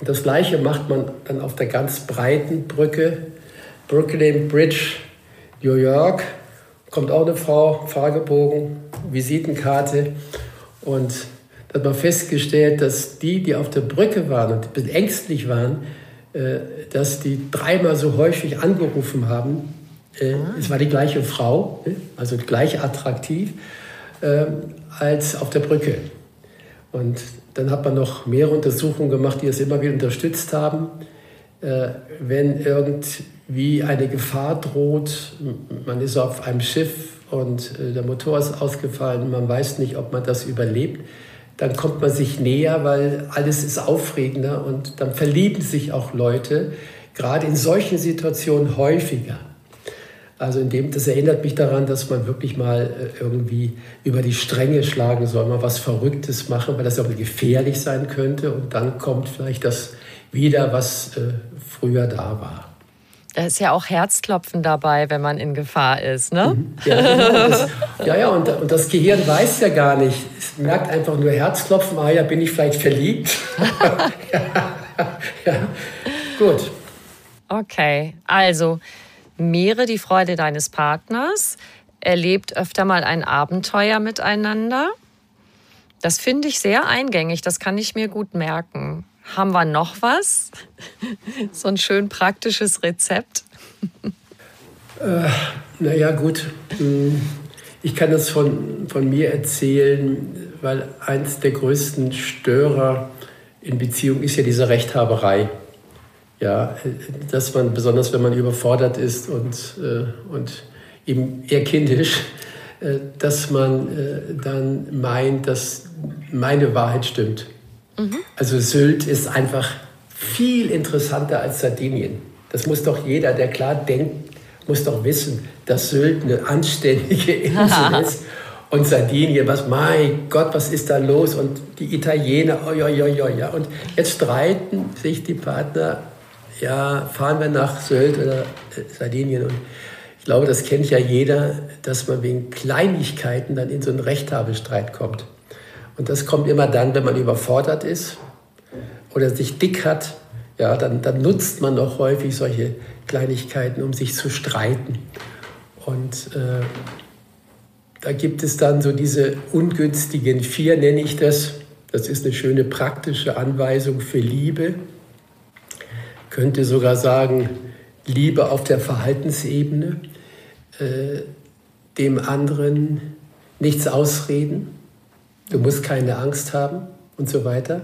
Und das Gleiche macht man dann auf der ganz breiten Brücke, Brooklyn Bridge, New York. Kommt auch eine Frau, Fragebogen, Visitenkarte. Und da hat man festgestellt, dass die, die auf der Brücke waren und ein bisschen ängstlich waren, äh, dass die dreimal so häufig angerufen haben. Äh. Es war die gleiche Frau, äh, also gleich attraktiv, als auf der Brücke. Und dann hat man noch mehrere Untersuchungen gemacht, die es immer wieder unterstützt haben. Wenn irgendwie eine Gefahr droht, man ist auf einem Schiff und der Motor ist ausgefallen, man weiß nicht, ob man das überlebt, dann kommt man sich näher, weil alles ist aufregender und dann verlieben sich auch Leute, gerade in solchen Situationen häufiger. Also in dem, das erinnert mich daran, dass man wirklich mal äh, irgendwie über die Stränge schlagen soll, mal was Verrücktes machen, weil das auch gefährlich sein könnte und dann kommt vielleicht das wieder, was äh, früher da war. Da ist ja auch Herzklopfen dabei, wenn man in Gefahr ist, ne? Mhm. Ja, genau. das, ja, ja und, und, das Gehirn weiß ja gar nicht. Es merkt einfach nur Herzklopfen, ah ja, bin ich vielleicht verliebt? (laughs) (laughs) ja, ja, gut. Okay, also mehre die Freude deines Partners, erlebt öfter mal ein Abenteuer miteinander. Das finde ich sehr eingängig, das kann ich mir gut merken. Haben wir noch was? so ein schön praktisches Rezept? äh, naja, gut. Hm, ich kann das von, von mir erzählen, weil eins der größten Störer in Beziehung ist ja diese Rechthaberei. Ja, dass man, besonders wenn man überfordert ist und, äh, und eben eher kindisch, äh, dass man äh, dann meint, dass meine Wahrheit stimmt. Mhm. Also Sylt ist einfach viel interessanter als Sardinien. Das muss doch jeder, der klar denkt, muss doch wissen, dass Sylt eine anständige (laughs) Insel ist. Und Sardinien, was, mein Gott, was ist da los? Und die Italiener, oi, oi, oi, oi, ja. Und jetzt streiten sich die Partner, ja, fahren wir nach Sylt oder äh, Sardinien. Und ich glaube, das kennt ja jeder, dass man wegen Kleinigkeiten dann in so einen Rechthabestreit kommt. Und das kommt immer dann, wenn man überfordert ist oder sich dick hat. Ja, dann, dann nutzt man auch häufig solche Kleinigkeiten, um sich zu streiten. Und äh, da gibt es dann so diese ungünstigen vier, nenne ich das. Das ist eine schöne praktische Anweisung für Liebe. Könnte sogar sagen, Liebe auf der Verhaltensebene, äh, dem anderen nichts ausreden, du musst keine Angst haben und so weiter.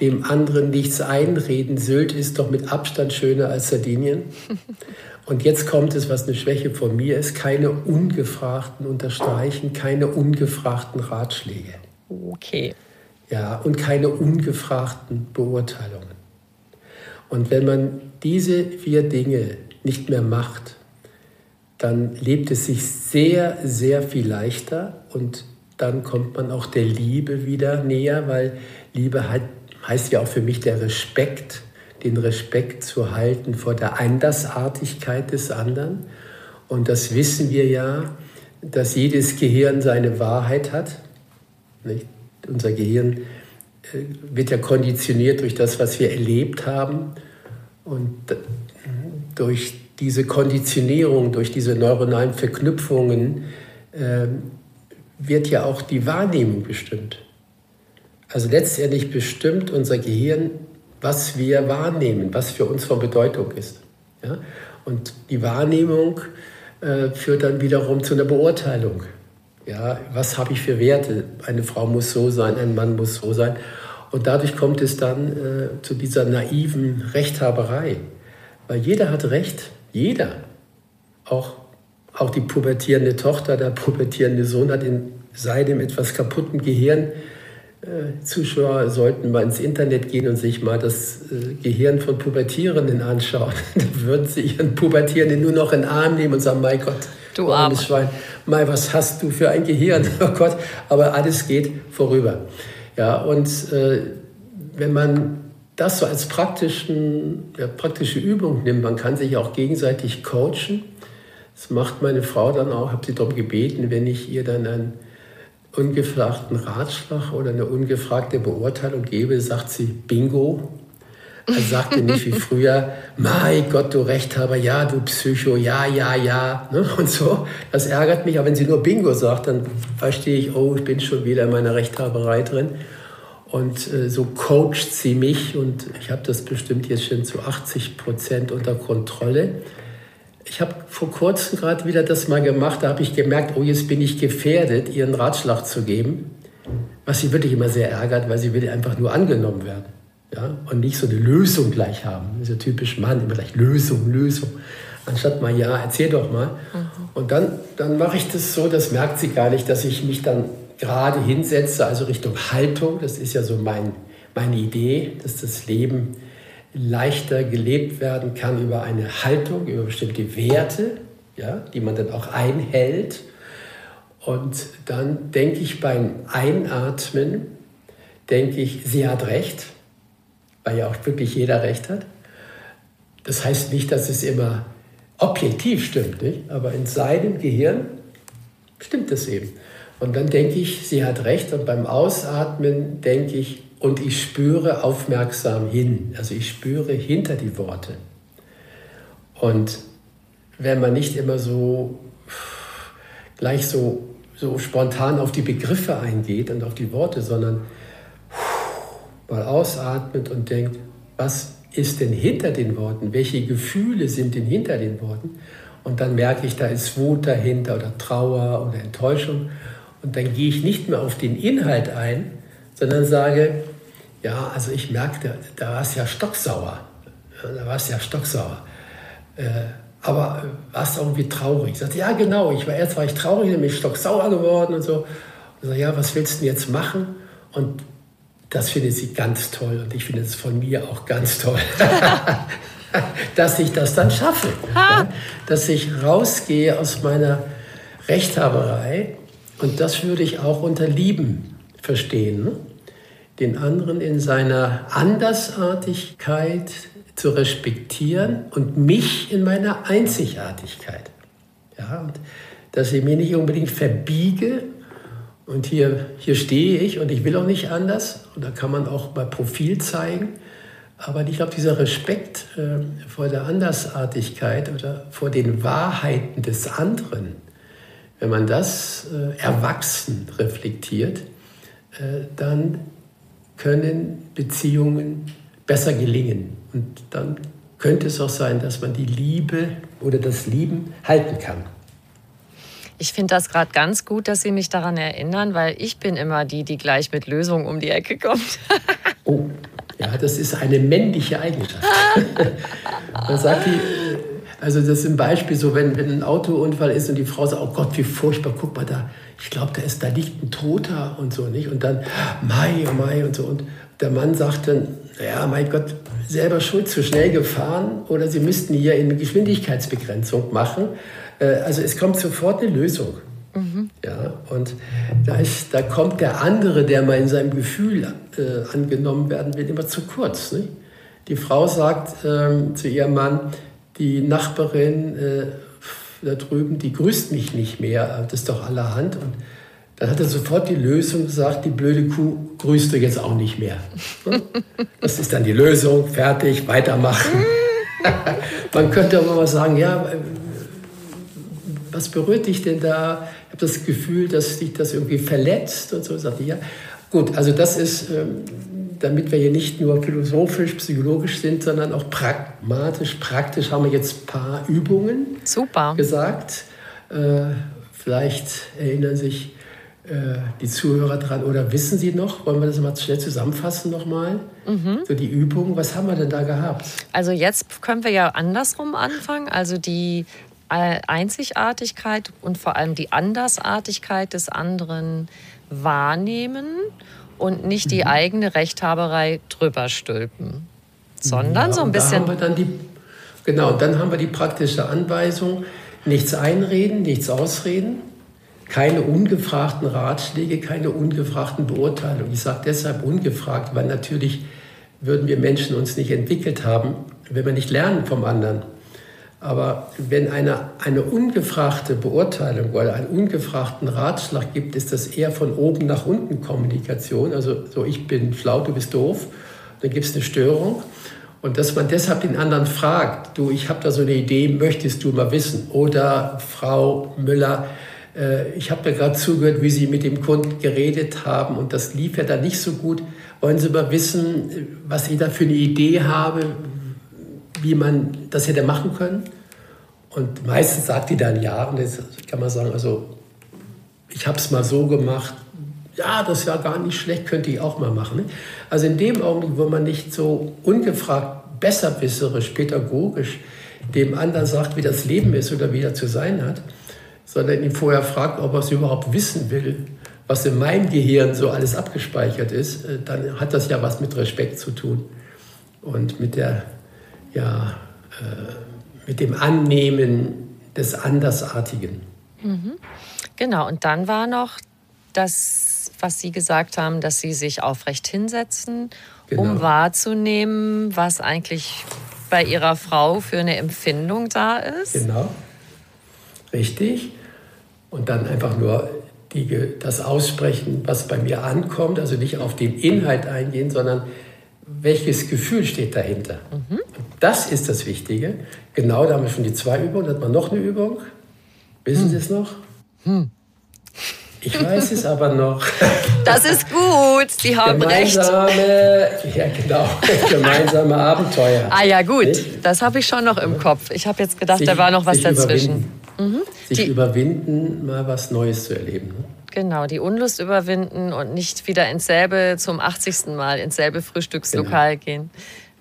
Dem anderen nichts einreden. Sylt ist doch mit Abstand schöner als Sardinien. (laughs) Und jetzt kommt es, was eine Schwäche von mir ist, keine ungefragten Unterstreichen, keine ungefragten Ratschläge. Okay. Ja, und keine ungefragten Beurteilungen. Und wenn man diese vier Dinge nicht mehr macht, dann lebt es sich sehr, sehr viel leichter und dann kommt man auch der Liebe wieder näher, weil Liebe hat, heißt ja auch für mich der Respekt, den Respekt zu halten vor der Andersartigkeit des anderen. Und das wissen wir ja, dass jedes Gehirn seine Wahrheit hat. Nicht? Unser Gehirn wird ja konditioniert durch das, was wir erlebt haben. Und durch diese Konditionierung, durch diese neuronalen Verknüpfungen ähm, wird ja auch die Wahrnehmung bestimmt. Also letztendlich bestimmt unser Gehirn, was wir wahrnehmen, was für uns von Bedeutung ist. Ja? Und die Wahrnehmung äh, führt dann wiederum zu einer Beurteilung. Ja, was habe ich für Werte? Eine Frau muss so sein, ein Mann muss so sein. Und dadurch kommt es dann äh, zu dieser naiven Rechthaberei. Weil jeder hat Recht, jeder. Auch auch die pubertierende Tochter, der pubertierende Sohn hat in seinem etwas kaputten Gehirn. Äh, Zuschauer sollten mal ins Internet gehen und sich mal das äh, Gehirn von Pubertierenden anschauen. (laughs) da würden sie ihren Pubertierenden nur noch in den Arm nehmen und sagen, mein Gott, Du armes Schwein. Mai, was hast du für ein Gehirn? (laughs) Oh Gott, aber alles geht vorüber. Ja, und äh, wenn man das so als praktischen, ja, praktische Übung nimmt, man kann sich auch gegenseitig coachen. Das macht meine Frau dann auch, habe sie darum gebeten, wenn ich ihr dann einen ungefragten Ratschlag oder eine ungefragte Beurteilung gebe, sagt sie Bingo. Er sagte nicht wie früher, mein Gott, du Rechthaber, ja, du Psycho, ja, ja, ja. Ne? Und so, das ärgert mich. Aber wenn sie nur Bingo sagt, dann verstehe ich, oh, ich bin schon wieder in meiner Rechthaberei drin. Und äh, so coacht sie mich und ich habe das bestimmt jetzt schon zu 80 Prozent unter Kontrolle. Ich habe vor kurzem gerade wieder das mal gemacht, da habe ich gemerkt, oh, jetzt bin ich gefährdet, ihren Ratschlag zu geben, was sie wirklich immer sehr ärgert, weil sie will einfach nur angenommen werden ja, und nicht so eine Lösung gleich haben. Das ist ja typisch Mann, immer gleich Lösung, Lösung. Anstatt mal, ja, erzähl doch mal. Mhm. Und dann, dann mache ich das so, das merkt sie gar nicht, dass ich mich dann gerade hinsetze, also Richtung Haltung. Das ist ja so mein, meine Idee, dass das Leben leichter gelebt werden kann über eine Haltung, über bestimmte Werte, ja, die man dann auch einhält. Und dann denke ich beim Einatmen, denke ich, sie hat recht weil ja auch wirklich jeder recht hat. Das heißt nicht, dass es immer objektiv stimmt, nicht? aber in seinem Gehirn stimmt es eben. Und dann denke ich, sie hat recht und beim Ausatmen denke ich, und ich spüre aufmerksam hin, also ich spüre hinter die Worte. Und wenn man nicht immer so gleich so, so spontan auf die Begriffe eingeht und auf die Worte, sondern mal ausatmet und denkt, was ist denn hinter den Worten? Welche Gefühle sind denn hinter den Worten? Und dann merke ich, da ist Wut dahinter oder Trauer oder Enttäuschung. Und dann gehe ich nicht mehr auf den Inhalt ein, sondern sage, ja, also ich merkte, da war es ja stocksauer. Da war es ja stocksauer. Äh, aber warst du irgendwie traurig? Ich sagte, ja, genau. Ich war, erst war ich traurig, dann bin ich stocksauer geworden und so. Und so, ja, was willst du denn jetzt machen? Und das findet sie ganz toll und ich finde es von mir auch ganz toll, (laughs) dass ich das dann schaffe. Ja? Dass ich rausgehe aus meiner Rechthaberei und das würde ich auch unter Lieben verstehen. Ne? Den anderen in seiner Andersartigkeit zu respektieren und mich in meiner Einzigartigkeit. Ja, und dass ich mir nicht unbedingt verbiege und hier, hier stehe ich und ich will auch nicht anders. Und da kann man auch mal Profil zeigen. Aber ich glaube, dieser Respekt äh, vor der Andersartigkeit oder vor den Wahrheiten des anderen, wenn man das äh, erwachsen reflektiert, äh, dann können Beziehungen besser gelingen. Und dann könnte es auch sein, dass man die Liebe oder das Lieben halten kann. Ich finde das gerade ganz gut, dass Sie mich daran erinnern, weil ich bin immer die, die gleich mit Lösungen um die Ecke kommt. oh, ja, das ist eine männliche Eigenschaft. (laughs) Man sagt die, also das ist ein Beispiel so, wenn, wenn ein Autounfall ist und die Frau sagt, oh Gott, wie furchtbar, guck mal da, ich glaube, da ist, da liegt ein Toter und so, nicht? Und dann, Mai, oh Mai und so. Und der Mann sagt dann, ja, mein Gott, selber schuld, zu schnell gefahren oder Sie müssten hier eine Geschwindigkeitsbegrenzung machen. Äh, also es kommt sofort eine Lösung. Mhm. Ja, und da, ist, da kommt der andere, der mal in seinem Gefühl äh, angenommen werden will, immer zu kurz. Nicht? Die Frau sagt ähm, zu ihrem Mann, die Nachbarin äh, da drüben, die grüßt mich nicht mehr, das ist doch allerhand. Und dann hat er sofort die Lösung gesagt, die blöde Kuh grüßt du jetzt auch nicht mehr. (laughs) Das ist dann die Lösung, fertig, weitermachen. (laughs) Man könnte aber mal sagen, ja, was berührt dich denn da? Ich habe das Gefühl, dass dich das irgendwie verletzt und so. Sagte ja, gut, also das ist, ähm, damit wir hier nicht nur philosophisch, psychologisch sind, sondern auch pragmatisch, praktisch haben wir jetzt ein paar Übungen Super. gesagt. Äh, vielleicht erinnern sich äh, die Zuhörer dran oder wissen Sie noch, wollen wir das mal schnell zusammenfassen nochmal? Mhm. So die Übung, was haben wir denn da gehabt? Also jetzt können wir ja andersrum anfangen. Also die Einzigartigkeit und vor allem die Andersartigkeit des anderen wahrnehmen und nicht die mhm. eigene Rechthaberei drüber stülpen, sondern ja, so ein bisschen. Da die, genau, dann haben wir die praktische Anweisung. Nichts einreden, nichts ausreden, keine ungefragten Ratschläge, keine ungefragten Beurteilungen. Ich sage deshalb ungefragt, weil natürlich würden wir Menschen uns nicht entwickelt haben, wenn wir nicht lernen vom anderen. Aber wenn eine, eine ungefragte Beurteilung oder einen ungefragten Ratschlag gibt, ist das eher von oben nach unten Kommunikation. Also so, ich bin schlau, du bist doof. Dann gibt es eine Störung. Und dass man deshalb den anderen fragt, du, ich habe da so eine Idee, möchtest du mal wissen? Oder Frau Müller, äh, ich habe da gerade zugehört, wie Sie mit dem Kunden geredet haben und das lief ja da nicht so gut. Wollen Sie mal wissen, was ich da für eine Idee habe, wie man das hätte machen können? Und meistens sagt die dann ja und jetzt kann man sagen, also ich habe es mal so gemacht, ja, das ja gar nicht schlecht, könnte ich auch mal machen. Also in dem Augenblick, wo man nicht so ungefragt, besserwisserisch, pädagogisch dem anderen sagt, wie das Leben ist oder wie er zu sein hat, sondern ihn vorher fragt, ob er es überhaupt wissen will, was in meinem Gehirn so alles abgespeichert ist, äh, dann hat das ja was mit Respekt zu tun und mit der, ja, äh, mit dem Annehmen des Andersartigen. Mhm. Genau, und dann war noch das, was Sie gesagt haben, dass Sie sich aufrecht hinsetzen, genau. um wahrzunehmen, was eigentlich bei Ihrer Frau für eine Empfindung da ist. Genau, richtig. Und dann einfach nur die, das aussprechen, was bei mir ankommt, also nicht auf den Inhalt eingehen, sondern welches Gefühl steht dahinter. Mhm. Das ist das Wichtige. Genau, da haben wir schon die zwei Übungen. Hat man noch eine Übung? Wissen hm. Sie es noch? Hm. Ich weiß es aber noch. (laughs) Das ist gut, Sie haben gemeinsame, recht. Ja, genau, (laughs) gemeinsame Abenteuer. Ah ja, gut, nicht? das habe ich schon noch im Kopf. Ich habe jetzt gedacht, sich, da war noch was dazwischen. Überwinden. Mhm. Sich die, überwinden, mal was Neues zu erleben. Ne? Genau, die Unlust überwinden und nicht wieder ins selbe, zum 80. Mal ins selbe Frühstückslokal genau. gehen.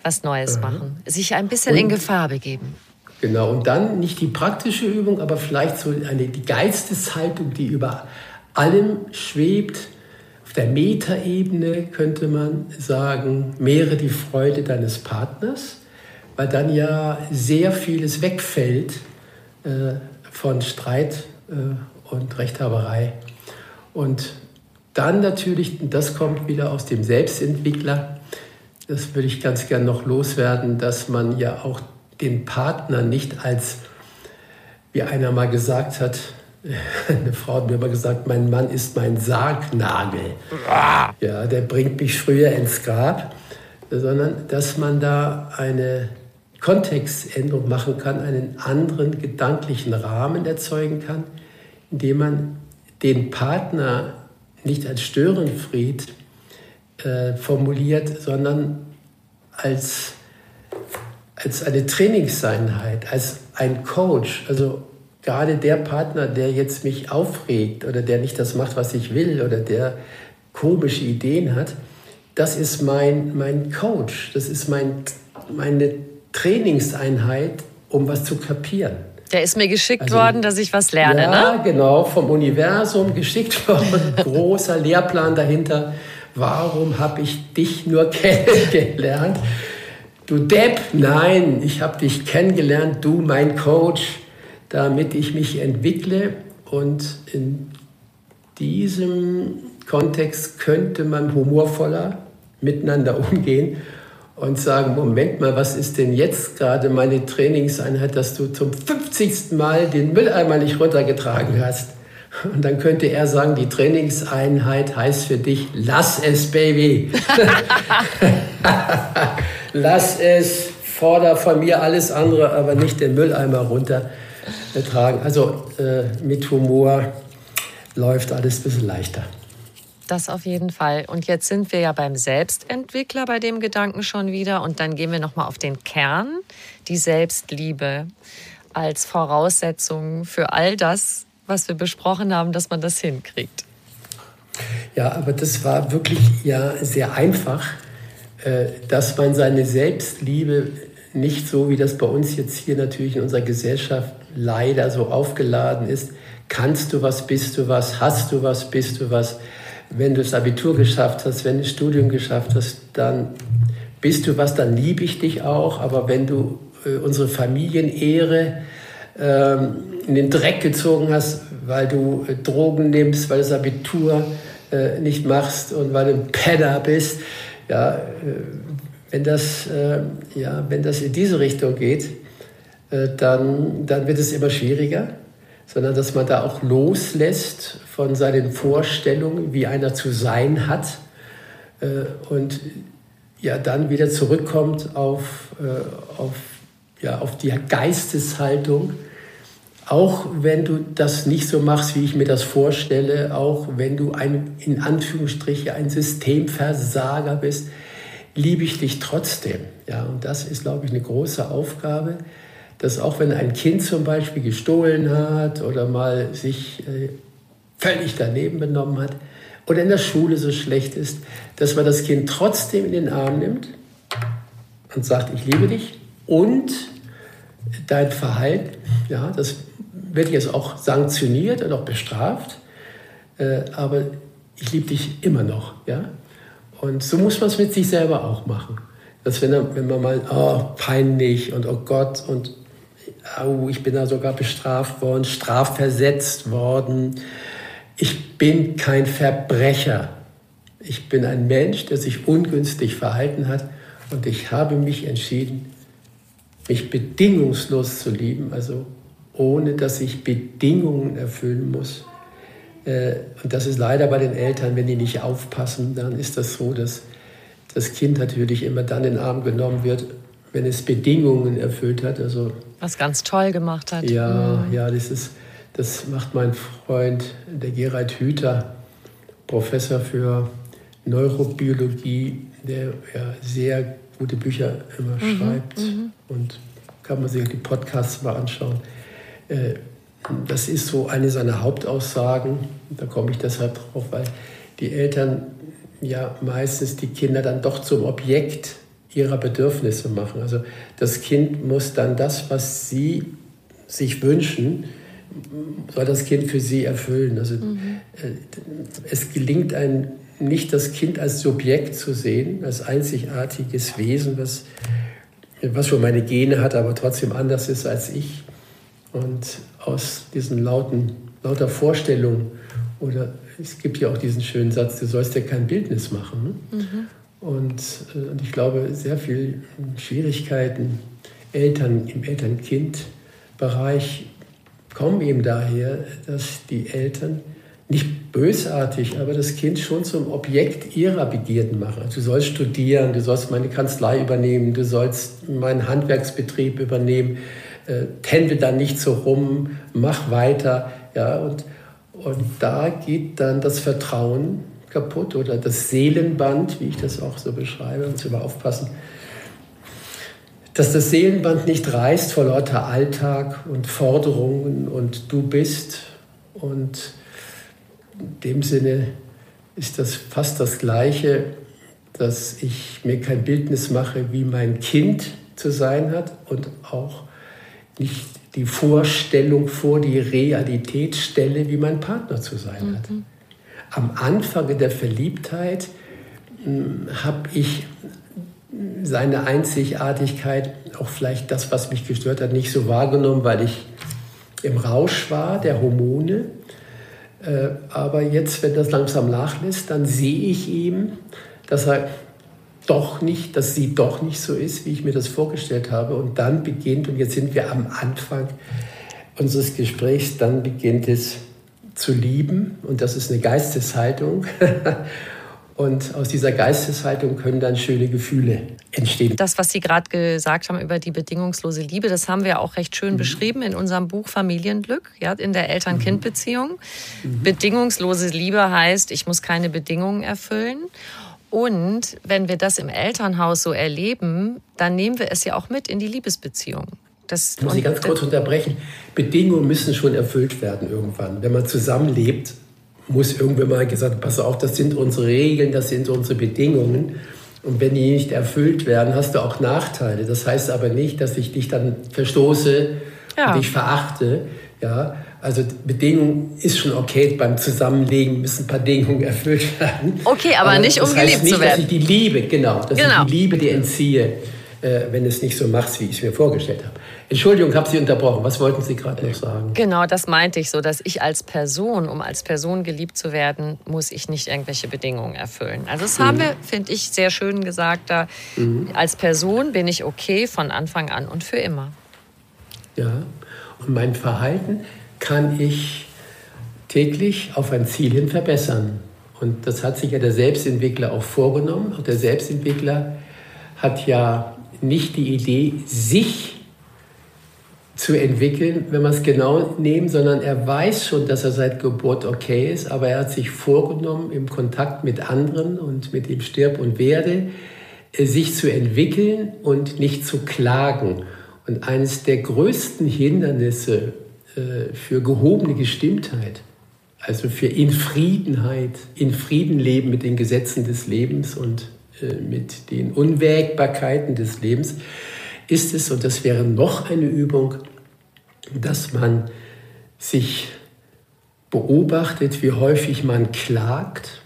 Was Neues mhm. machen. Sich ein bisschen und, in Gefahr begeben. Genau, und dann nicht die praktische Übung, aber vielleicht so eine, die Geisteshaltung, die über allem schwebt. Auf der Metaebene könnte man sagen, mehre die Freude deines Partners, weil dann ja sehr vieles wegfällt äh, von Streit äh, und Rechthaberei. Und dann natürlich, das kommt wieder aus dem Selbstentwickler, das würde ich ganz gern noch loswerden, dass man ja auch den Partner nicht als, wie einer mal gesagt hat, (laughs) eine Frau hat mir immer gesagt, mein Mann ist mein Sargnagel. Ja, der bringt mich früher ins Grab. Sondern, dass man da eine Kontextänderung machen kann, einen anderen gedanklichen Rahmen erzeugen kann, indem man den Partner nicht als Störenfried äh, formuliert, sondern als, als eine Trainingseinheit, als ein Coach. Also gerade der Partner, der jetzt mich aufregt oder der nicht das macht, was ich will oder der komische Ideen hat, das ist mein, mein Coach, das ist mein, meine Trainingseinheit, um was zu kapieren. Der ist mir geschickt also, worden, dass ich was lerne, ja, ne? genau, vom Universum geschickt worden, (laughs) großer Lehrplan dahinter. Warum habe ich dich nur (laughs) kennengelernt? Du Depp, nein, ich habe dich kennengelernt, du mein Coach damit ich mich entwickle. Und in diesem Kontext könnte man humorvoller miteinander (laughs) umgehen und sagen, Moment mal, was ist denn jetzt gerade meine Trainingseinheit, dass du zum 50. Mal den Mülleimer nicht runtergetragen hast? Und dann könnte er sagen, die Trainingseinheit heißt für dich, lass es, Baby. (laughs) lass es, forder von mir alles andere, aber nicht den Mülleimer runter tragen. Also äh, mit Humor läuft alles ein bisschen leichter. Das auf jeden Fall. Und jetzt sind wir ja beim Selbstentwickler bei dem Gedanken schon wieder. Und dann gehen wir nochmal auf den Kern, die Selbstliebe als Voraussetzung für all das, was wir besprochen haben, dass man das hinkriegt. Ja, aber das war wirklich ja sehr einfach, äh, dass man seine Selbstliebe nicht so, wie das bei uns jetzt hier natürlich in unserer Gesellschaft leider so aufgeladen ist. Kannst du was, bist du was, hast du was, bist du was. Wenn du das Abitur geschafft hast, wenn du das Studium geschafft hast, dann bist du was, dann liebe ich dich auch. Aber wenn du äh, unsere Familienehre ähm, in den Dreck gezogen hast, weil du äh, Drogen nimmst, weil du das Abitur äh, nicht machst und weil du ein Penner bist. Ja, äh, wenn, das, äh, ja, wenn das in diese Richtung geht, äh, dann, dann wird es immer schwieriger, sondern dass man da auch loslässt von seinen Vorstellungen, wie einer zu sein hat äh, und ja, dann wieder zurückkommt auf, auf, ja, auf die Geisteshaltung, auch wenn du das nicht so machst, wie ich mir das vorstelle, auch wenn du ein, in Anführungsstriche ein Systemversager bist, liebe ich dich trotzdem. Ja, und das ist, glaube ich, eine große Aufgabe, dass auch wenn ein Kind zum Beispiel gestohlen hat oder mal sich äh, völlig daneben benommen hat oder in der Schule so schlecht ist, dass man das Kind trotzdem in den Arm nimmt und sagt, ich liebe dich und dein Verhalten, ja, das wird jetzt auch sanktioniert und auch bestraft, äh, aber ich liebe dich immer noch. Ja? Und so muss man es mit sich selber auch machen. Dass wenn, wenn man mal, oh, peinlich und oh Gott und oh, ich bin da sogar bestraft worden, strafversetzt worden. Ich bin kein Verbrecher. Ich bin ein Mensch, der sich ungünstig verhalten hat und ich habe mich entschieden, mich bedingungslos zu lieben, also ohne dass ich Bedingungen erfüllen muss. Äh, und das ist leider bei den Eltern, wenn die nicht aufpassen, dann ist das so, dass das Kind natürlich immer dann in den Arm genommen wird, wenn es Bedingungen erfüllt hat. Also, Was ganz toll gemacht hat. Ja, mhm. ja, das, ist, das macht mein Freund, der Gerald Hüther, Professor für Neurobiologie, der ja sehr gute Bücher immer mhm, schreibt. Mhm. Und kann man sich die Podcasts mal anschauen. Äh, das ist so eine seiner Hauptaussagen. Da komme ich deshalb drauf, weil die Eltern ja meistens die Kinder dann doch zum Objekt ihrer Bedürfnisse machen. Also das Kind muss dann das, was sie sich wünschen, soll das Kind für sie erfüllen. Also mhm. Äh, es gelingt einem nicht, das Kind als Subjekt zu sehen, als einzigartiges Wesen, was, was schon meine Gene hat, aber trotzdem anders ist als ich. Und aus diesen lauten, lauter Vorstellungen, oder es gibt ja auch diesen schönen Satz, du sollst ja kein Bildnis machen. Ne? Mhm. Und, äh, und ich glaube, sehr viele Schwierigkeiten Eltern im Eltern-Kind-Bereich kommen eben daher, dass die Eltern nicht bösartig, aber das Kind schon zum Objekt ihrer Begierden machen. Also du sollst studieren, du sollst meine Kanzlei übernehmen, du sollst meinen Handwerksbetrieb übernehmen äh, pendel da nicht so rum, mach weiter. Ja, und, und da geht dann das Vertrauen kaputt oder das Seelenband, wie ich das auch so beschreibe, muss immer aufpassen, dass das Seelenband nicht reißt vor lauter Alltag und Forderungen und du bist. Und in dem Sinne ist das fast das Gleiche, dass ich mir kein Bildnis mache, wie mein Kind zu sein hat und auch nicht die Vorstellung vor die Realität stelle, wie mein Partner zu sein mhm. hat. Am Anfang der Verliebtheit hm, habe ich seine Einzigartigkeit, auch vielleicht das, was mich gestört hat, nicht so wahrgenommen, weil ich im Rausch war der Hormone. Äh, aber jetzt, wenn das langsam nachlässt, dann sehe ich ihm, dass er doch nicht, dass sie doch nicht so ist, wie ich mir das vorgestellt habe. Und dann beginnt, und jetzt sind wir am Anfang unseres Gesprächs, dann beginnt es zu lieben. Und das ist eine Geisteshaltung. (laughs) Und aus dieser Geisteshaltung können dann schöne Gefühle entstehen. Das, was Sie gerade gesagt haben über die bedingungslose Liebe, das haben wir auch recht schön mhm. beschrieben in unserem Buch Familienglück, ja, in der Eltern-Kind-Beziehung. Mhm. Bedingungslose Liebe heißt, ich muss keine Bedingungen erfüllen. Und wenn wir das im Elternhaus so erleben, dann nehmen wir es ja auch mit in die Liebesbeziehung. Das muss ich ganz kurz unterbrechen. Bedingungen müssen schon erfüllt werden irgendwann. Wenn man zusammenlebt, muss irgendwann mal gesagt, pass auf, das sind unsere Regeln, das sind unsere Bedingungen. Und wenn die nicht erfüllt werden, hast du auch Nachteile. Das heißt aber nicht, dass ich dich dann verstoße ja. und dich verachte. Ja, also Bedingung ist schon okay, beim Zusammenlegen müssen ein paar Bedingungen (laughs) erfüllt werden. Okay, aber, aber nicht um geliebt nicht, zu werden. Dass ich die Liebe, genau, dass genau. ich die Liebe dir entziehe. äh, wenn es nicht so machst, wie ich es mir vorgestellt habe. Entschuldigung, habe Sie unterbrochen. Was wollten Sie gerade noch sagen? Genau, das meinte ich so, dass ich als Person, um als Person geliebt zu werden, muss ich nicht irgendwelche Bedingungen erfüllen. Also das mhm. haben wir, finde ich, sehr schön gesagt. Da mhm. als Person bin ich okay von Anfang an und für immer. Ja, und mein Verhalten kann ich täglich auf ein Ziel hin verbessern. Und das hat sich ja der Selbstentwickler auch vorgenommen. Auch der Selbstentwickler hat ja nicht die Idee, sich zu entwickeln, wenn wir es genau nehmen, sondern er weiß schon, dass er seit Geburt okay ist, aber er hat sich vorgenommen, im Kontakt mit anderen und mit dem Stirb und Werde, äh, sich zu entwickeln und nicht zu klagen. Und eines der größten Hindernisse äh, für gehobene Gestimmtheit, also für Infriedenheit, in Frieden leben mit den Gesetzen des Lebens und äh, mit den Unwägbarkeiten des Lebens, ist es, und das wäre noch eine Übung, dass man sich beobachtet, wie häufig man klagt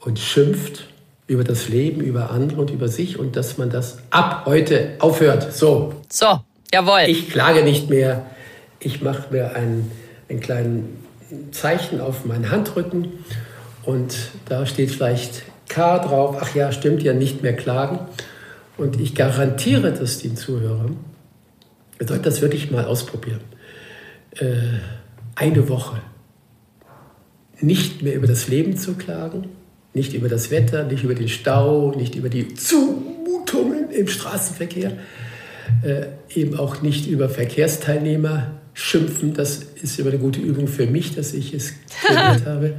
und schimpft über das Leben, über andere und über sich und dass man das ab heute aufhört. So. So, jawohl. Ich klage nicht mehr. Ich mache mir ein, ein kleines Zeichen auf meinen Handrücken und da steht vielleicht K drauf. Ach ja, stimmt ja, nicht mehr klagen. Und ich garantiere das den Zuhörern. Ihr sollt das wirklich mal ausprobieren. Äh, eine Woche nicht mehr über das Leben zu klagen, nicht über das Wetter, nicht über den Stau, nicht über die Zumutungen im Straßenverkehr, äh, eben auch nicht über Verkehrsteilnehmer schimpfen. Das ist immer eine gute Übung für mich, dass ich es trainiert (laughs) habe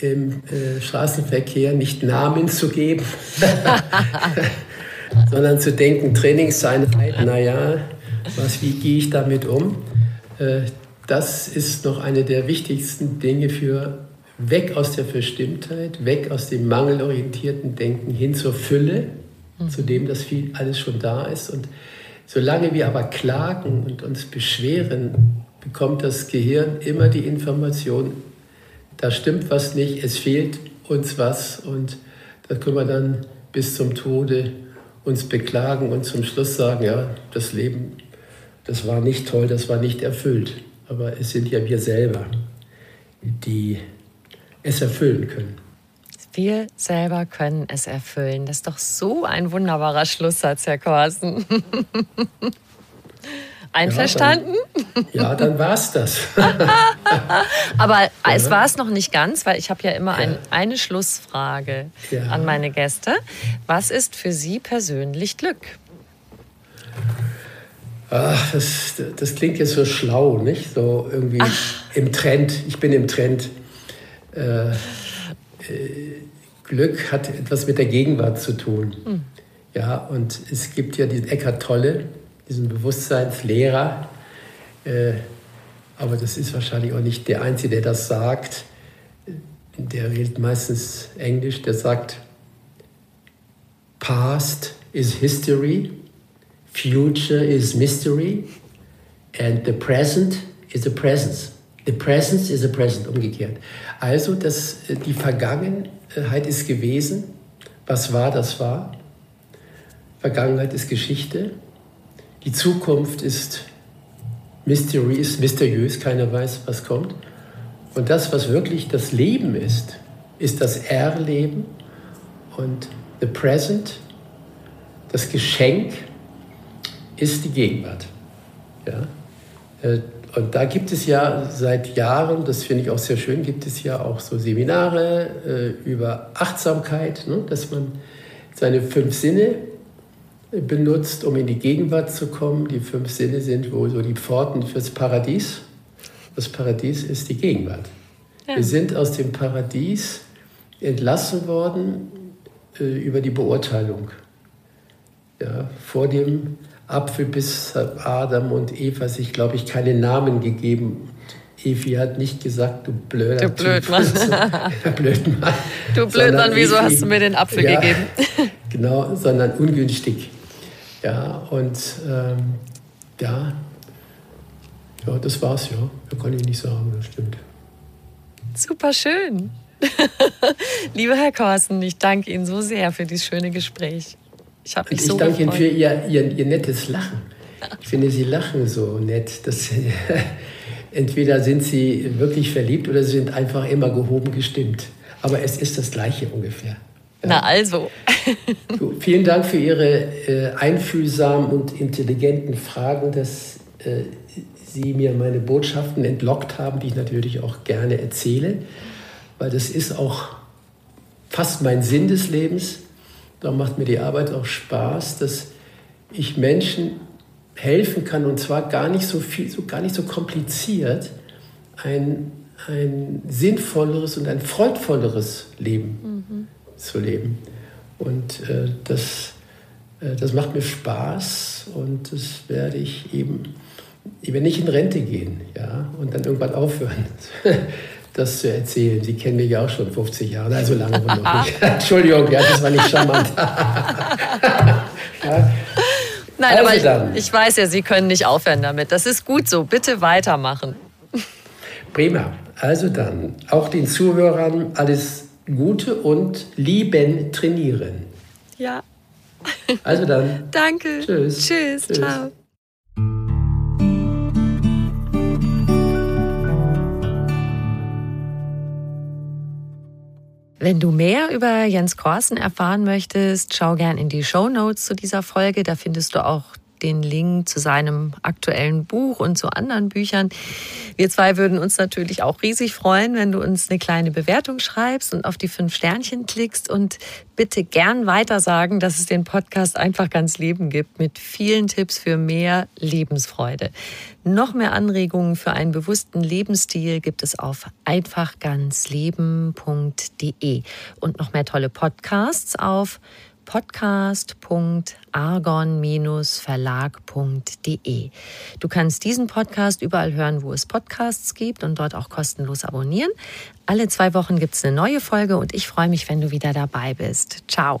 im äh, Straßenverkehr nicht Namen zu geben, (laughs) sondern zu denken, Trainingseinheit, naja, was, wie gehe ich damit um? Äh, das ist noch eine der wichtigsten Dinge für weg aus der Verstimmtheit, weg aus dem mangelorientierten Denken hin zur Fülle, mhm. zu dem, dass viel alles schon da ist. Und solange wir aber klagen und uns beschweren, bekommt das Gehirn immer die Information, da stimmt was nicht, es fehlt uns was und da können wir dann bis zum Tode uns beklagen und zum Schluss sagen, ja, das Leben, das war nicht toll, das war nicht erfüllt. Aber es sind ja wir selber, die es erfüllen können. Wir selber können es erfüllen. Das ist doch so ein wunderbarer Schlusssatz, Herr Korsen. (laughs) Einverstanden? Ja, dann, ja, war es das. (laughs) Aber ja. es war es noch nicht ganz, weil ich habe ja immer ein, eine Schlussfrage ja. an meine Gäste. Was ist für Sie persönlich Glück? Ach, das, das klingt jetzt so schlau, nicht? So irgendwie Ach. im Trend. Ich bin im Trend. Äh, äh, Glück hat etwas mit der Gegenwart zu tun. Hm. Ja, und es gibt ja diesen Eckart Tolle, diesen Bewusstseinslehrer. Äh, aber das ist wahrscheinlich auch nicht der Einzige, der das sagt. Der redet meistens Englisch. Der sagt, Past is history, future is mystery, and the present is the presence. The presence is the present, umgekehrt. Also, das, die Vergangenheit ist gewesen. Was war, das war. Vergangenheit ist Geschichte. Die Zukunft ist Mystery, ist mysteriös, keiner weiß, was kommt. Und das, was wirklich das Leben ist, ist das Erleben und the present, das Geschenk, ist die Gegenwart. Ja? Äh, und da gibt es ja seit Jahren, das finde ich auch sehr schön, gibt es ja auch so Seminare äh, über Achtsamkeit, ne? dass man seine fünf Sinne benutzt, um in die Gegenwart zu kommen. Die fünf Sinne sind wohl so die Pforten fürs Paradies. Das Paradies ist die Gegenwart. Ja. Wir sind aus dem Paradies entlassen worden äh, über die Beurteilung. Ja, vor dem Apfel bis Adam und Eva sich, glaube ich, keine Namen gegeben. Evi hat nicht gesagt, du blöder Du Blödmann. (laughs) Blödmann. Du Blödmann, wieso Evi, hast du mir den Apfel ja, gegeben? (laughs) Genau, sondern ungünstig. Ja, und ähm, ja, ja, das war's, ja. Da kann ich nicht sagen, das stimmt. Super schön. (laughs) Lieber Herr Korsen, ich danke Ihnen so sehr für dieses schöne Gespräch. Ich habe mich ich so danke Ihnen gefreut. für Ihr, Ihr, Ihr nettes Lachen. Ich finde, Sie lachen so nett. Das, (laughs) entweder sind Sie wirklich verliebt oder Sie sind einfach immer gehoben gestimmt. Aber es ist das Gleiche ungefähr. Na also. So, vielen Dank für Ihre äh, einfühlsamen und intelligenten Fragen, dass äh, Sie mir meine Botschaften entlockt haben, die ich natürlich auch gerne erzähle, weil das ist auch fast mein Sinn des Lebens. Da macht mir die Arbeit auch Spaß, dass ich Menschen helfen kann und zwar gar nicht so viel, so gar nicht so kompliziert, ein, ein sinnvolleres und ein freudvolleres Leben zu leben. Und äh, das, äh, das macht mir Spaß und das werde ich eben, ich werde nicht in Rente gehen ja, und dann irgendwann aufhören, (laughs) das zu erzählen. Sie kennen mich ja auch schon 50 Jahre, also lange noch nicht. (laughs) (laughs) Entschuldigung, ja, das war nicht charmant. ja. Nein, Also aber dann. ich weiß ja, Sie können nicht aufhören damit. Das ist gut so. Bitte weitermachen. Prima. Also dann, auch den Zuhörern alles Gute und lieben trainieren. Ja. Also dann. (laughs) Danke. Tschüss. Tschüss. Tschüss. Ciao. Wenn du mehr über Jens Korsen erfahren möchtest, schau gern in die Show Notes zu dieser Folge. Da findest du auch den Link zu seinem aktuellen Buch und zu anderen Büchern. Wir zwei würden uns natürlich auch riesig freuen, wenn du uns eine kleine Bewertung schreibst und auf die fünf Sternchen klickst und bitte gern weitersagen, dass es den Podcast einfach ganz Leben gibt mit vielen Tipps für mehr Lebensfreude. Noch mehr Anregungen für einen bewussten Lebensstil gibt es auf einfachganzleben.de und noch mehr tolle Podcasts auf podcast.argon-verlag.de. Du kannst diesen Podcast überall hören, wo es Podcasts gibt und dort auch kostenlos abonnieren. Alle zwei Wochen gibt es eine neue Folge und ich freue mich, wenn du wieder dabei bist. Ciao.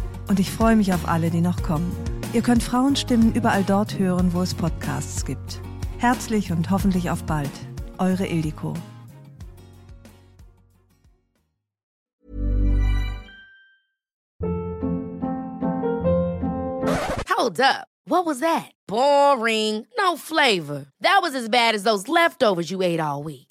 Und ich freue mich auf alle, die noch kommen. Ihr könnt Frauenstimmen überall dort hören, wo es Podcasts gibt. Herzlich und hoffentlich auf bald. Eure Ildiko. Hold up. What was that? Boring. No flavor. That was as bad as those leftovers you ate all week.